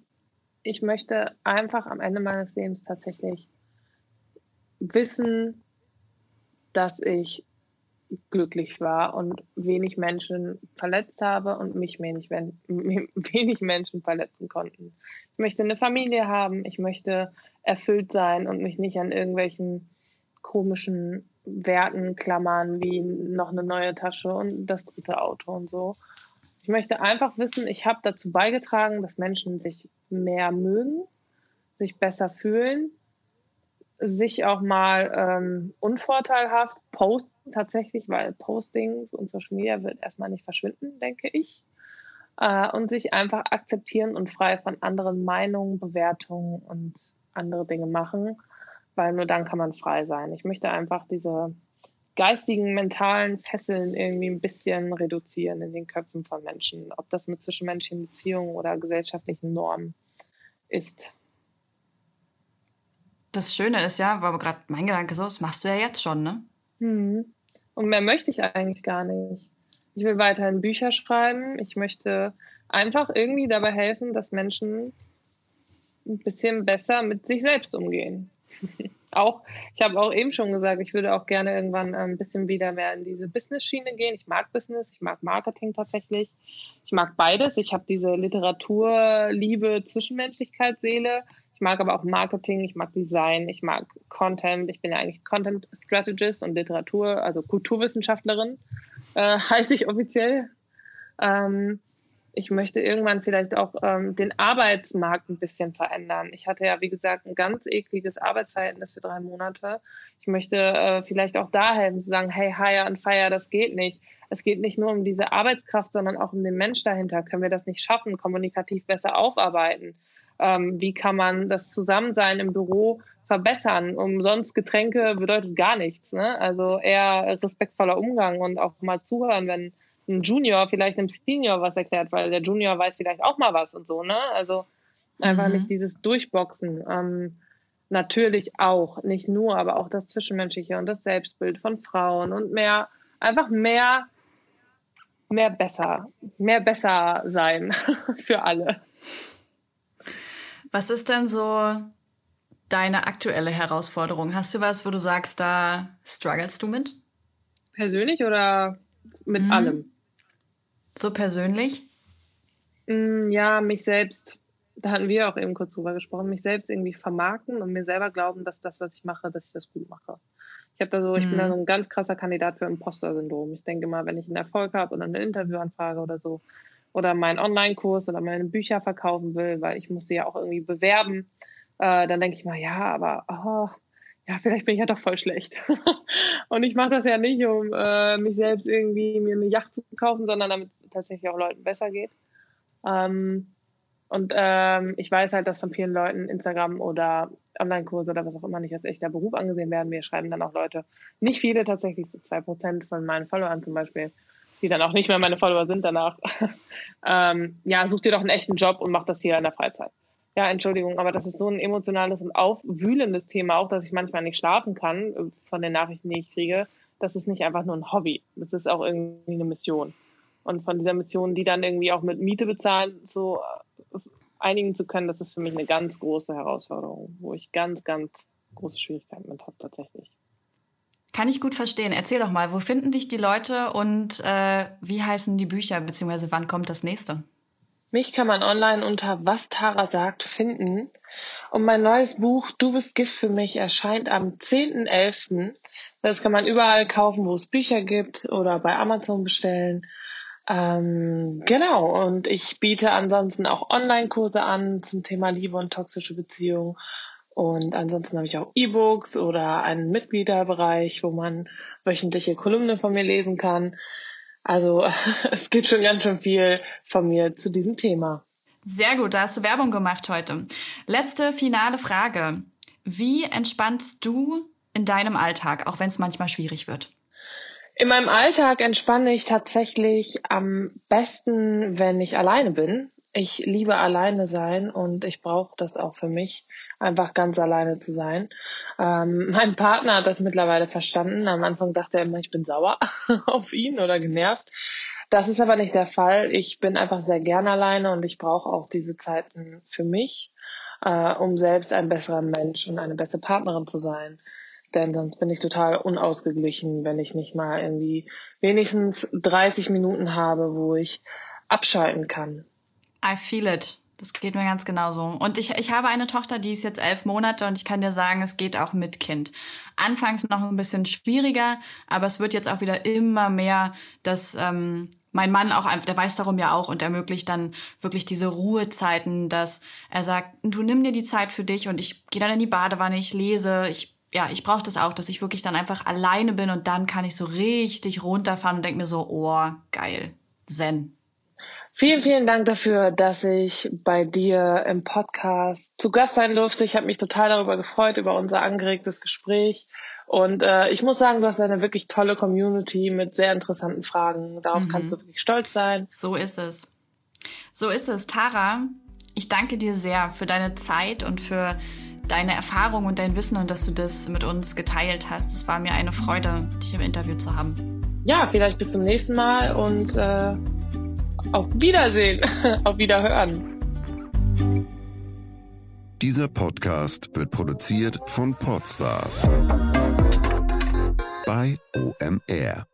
Ich möchte einfach am Ende meines Lebens tatsächlich wissen, dass ich glücklich war und wenig Menschen verletzt habe und mich wenig, wen- (laughs) wenig Menschen verletzen konnten. Ich möchte eine Familie haben, ich möchte erfüllt sein und mich nicht an irgendwelchen komischen Werten klammern, wie noch eine neue Tasche und das dritte Auto und so. Ich möchte einfach wissen, ich habe dazu beigetragen, dass Menschen sich mehr mögen, sich besser fühlen, sich auch mal ähm, unvorteilhaft posten tatsächlich, weil Postings und Social Media wird erstmal nicht verschwinden, denke ich. Äh, und sich einfach akzeptieren und frei von anderen Meinungen, Bewertungen und andere Dinge machen, weil nur dann kann man frei sein. Ich möchte einfach diese geistigen, mentalen Fesseln irgendwie ein bisschen reduzieren in den Köpfen von Menschen, ob das mit zwischenmenschlichen Beziehungen oder gesellschaftlichen Normen ist. Das Schöne ist ja, war aber gerade mein Gedanke so, das machst du ja jetzt schon, ne? Mhm. Und mehr möchte ich eigentlich gar nicht. Ich will weiterhin Bücher schreiben. Ich möchte einfach irgendwie dabei helfen, dass Menschen ein bisschen besser mit sich selbst umgehen. (laughs) auch, ich habe auch eben schon gesagt, ich würde auch gerne irgendwann ein bisschen wieder mehr in diese Business-Schiene gehen. Ich mag Business, ich mag Marketing tatsächlich. Ich mag beides. Ich habe diese Literatur, Liebe, Zwischenmenschlichkeit, Seele. Ich mag aber auch Marketing, ich mag Design, ich mag Content. Ich bin ja eigentlich Content Strategist und Literatur, also Kulturwissenschaftlerin, äh, (laughs) heiße ich offiziell. Ähm, ich möchte irgendwann vielleicht auch ähm, den Arbeitsmarkt ein bisschen verändern. Ich hatte ja, wie gesagt, ein ganz ekliges Arbeitsverhältnis für drei Monate. Ich möchte äh, vielleicht auch da helfen, zu sagen, hey, hire and fire, das geht nicht. Es geht nicht nur um diese Arbeitskraft, sondern auch um den Mensch dahinter. Können wir das nicht schaffen, kommunikativ besser aufarbeiten? Ähm, wie kann man das Zusammensein im Büro verbessern? Umsonst Getränke bedeutet gar nichts. Ne? Also eher respektvoller Umgang und auch mal zuhören, wenn ein Junior vielleicht einem Senior was erklärt, weil der Junior weiß vielleicht auch mal was und so, ne? Also einfach mhm. nicht dieses Durchboxen. Ähm, natürlich auch, nicht nur, aber auch das Zwischenmenschliche und das Selbstbild von Frauen und mehr, einfach mehr, mehr besser, mehr besser sein (laughs) für alle. Was ist denn so deine aktuelle Herausforderung? Hast du was, wo du sagst, da strugglest du mit? Persönlich oder mit mhm. allem? So persönlich? Mm, ja, mich selbst, da hatten wir auch eben kurz drüber gesprochen, mich selbst irgendwie vermarkten und mir selber glauben, dass das, was ich mache, dass ich das gut mache. Ich habe da so, ich bin da mhm. so ein ganz krasser Kandidat für Imposter-Syndrom. Ich denke mal, wenn ich einen Erfolg habe oder eine Interviewanfrage oder so, oder meinen Online-Kurs oder meine Bücher verkaufen will, weil ich muss sie ja auch irgendwie bewerben, äh, dann denke ich mal, ja, aber oh, ja, vielleicht bin ich ja doch voll schlecht. (laughs) und ich mache das ja nicht, um äh, mich selbst irgendwie mir eine Yacht zu kaufen, sondern damit tatsächlich auch Leuten besser geht. Ähm, und ähm, ich weiß halt, dass von vielen Leuten Instagram oder Online-Kurse oder was auch immer nicht als echter Beruf angesehen werden. Wir schreiben dann auch Leute, nicht viele tatsächlich, so zwei Prozent von meinen Followern zum Beispiel, die dann auch nicht mehr meine Follower sind danach. (laughs) ähm, ja, such dir doch einen echten Job und mach das hier in der Freizeit. Ja, Entschuldigung, aber das ist so ein emotionales und aufwühlendes Thema auch, dass ich manchmal nicht schlafen kann äh, von den Nachrichten, die ich kriege. Das ist nicht einfach nur ein Hobby. Das ist auch irgendwie eine Mission. Und von dieser Mission, die dann irgendwie auch mit Miete bezahlen, so äh, einigen zu können, das ist für mich eine ganz große Herausforderung, wo ich ganz, ganz große Schwierigkeiten mit habe tatsächlich. Kann ich gut verstehen. Erzähl doch mal, wo finden dich die Leute und äh, wie heißen die Bücher, beziehungsweise wann kommt das nächste? Mich kann man online unter Was Tara sagt finden. Und mein neues Buch Du bist Gift für mich erscheint am 10.11. Das kann man überall kaufen, wo es Bücher gibt oder bei Amazon bestellen. Ähm, genau, und ich biete ansonsten auch Online-Kurse an zum Thema Liebe und toxische Beziehungen. Und ansonsten habe ich auch E-Books oder einen Mitgliederbereich, wo man wöchentliche Kolumnen von mir lesen kann. Also (laughs) es gibt schon ganz schön viel von mir zu diesem Thema. Sehr gut, da hast du Werbung gemacht heute. Letzte finale Frage. Wie entspannst du in deinem Alltag, auch wenn es manchmal schwierig wird? In meinem Alltag entspanne ich tatsächlich am besten, wenn ich alleine bin ich liebe alleine sein und ich brauche das auch für mich, einfach ganz alleine zu sein. Ähm, (laughs) mein Partner hat das mittlerweile verstanden. Am Anfang dachte er immer, ich bin sauer (laughs) auf ihn oder genervt. Das ist aber nicht der Fall. Ich bin einfach sehr gern alleine und ich brauche auch diese Zeiten für mich, äh, um selbst ein besserer Mensch und eine bessere Partnerin zu sein. Denn sonst bin ich total unausgeglichen, wenn ich nicht mal irgendwie wenigstens 30 Minuten habe, wo ich abschalten kann. I feel it. Das geht mir ganz genauso. Und ich, ich habe eine Tochter, die ist jetzt elf Monate und ich kann dir sagen, es geht auch mit Kind. Anfangs noch ein bisschen schwieriger, aber es wird jetzt auch wieder immer mehr, dass ähm, mein Mann auch einfach, der weiß darum ja auch und ermöglicht dann wirklich diese Ruhezeiten, dass er sagt, du nimm dir die Zeit für dich und ich gehe dann in die Badewanne, ich lese, ich ja, ich brauche das auch, dass ich wirklich dann einfach alleine bin und dann kann ich so richtig runterfahren und denke mir so, oh, geil, Zen. Vielen, vielen Dank dafür, dass ich bei dir im Podcast zu Gast sein durfte. Ich habe mich total darüber gefreut, über unser angeregtes Gespräch. Und äh, ich muss sagen, du hast eine wirklich tolle Community mit sehr interessanten Fragen. Darauf mhm. kannst du wirklich stolz sein. So ist es. So ist es. Tara, ich danke dir sehr für deine Zeit und für deine Erfahrung und dein Wissen und dass du das mit uns geteilt hast. Es war mir eine Freude, dich im Interview zu haben. Ja, vielleicht bis zum nächsten Mal und äh, auf Wiedersehen, (laughs) auf Wiederhören. Dieser Podcast wird produziert von Podstars bei OMR.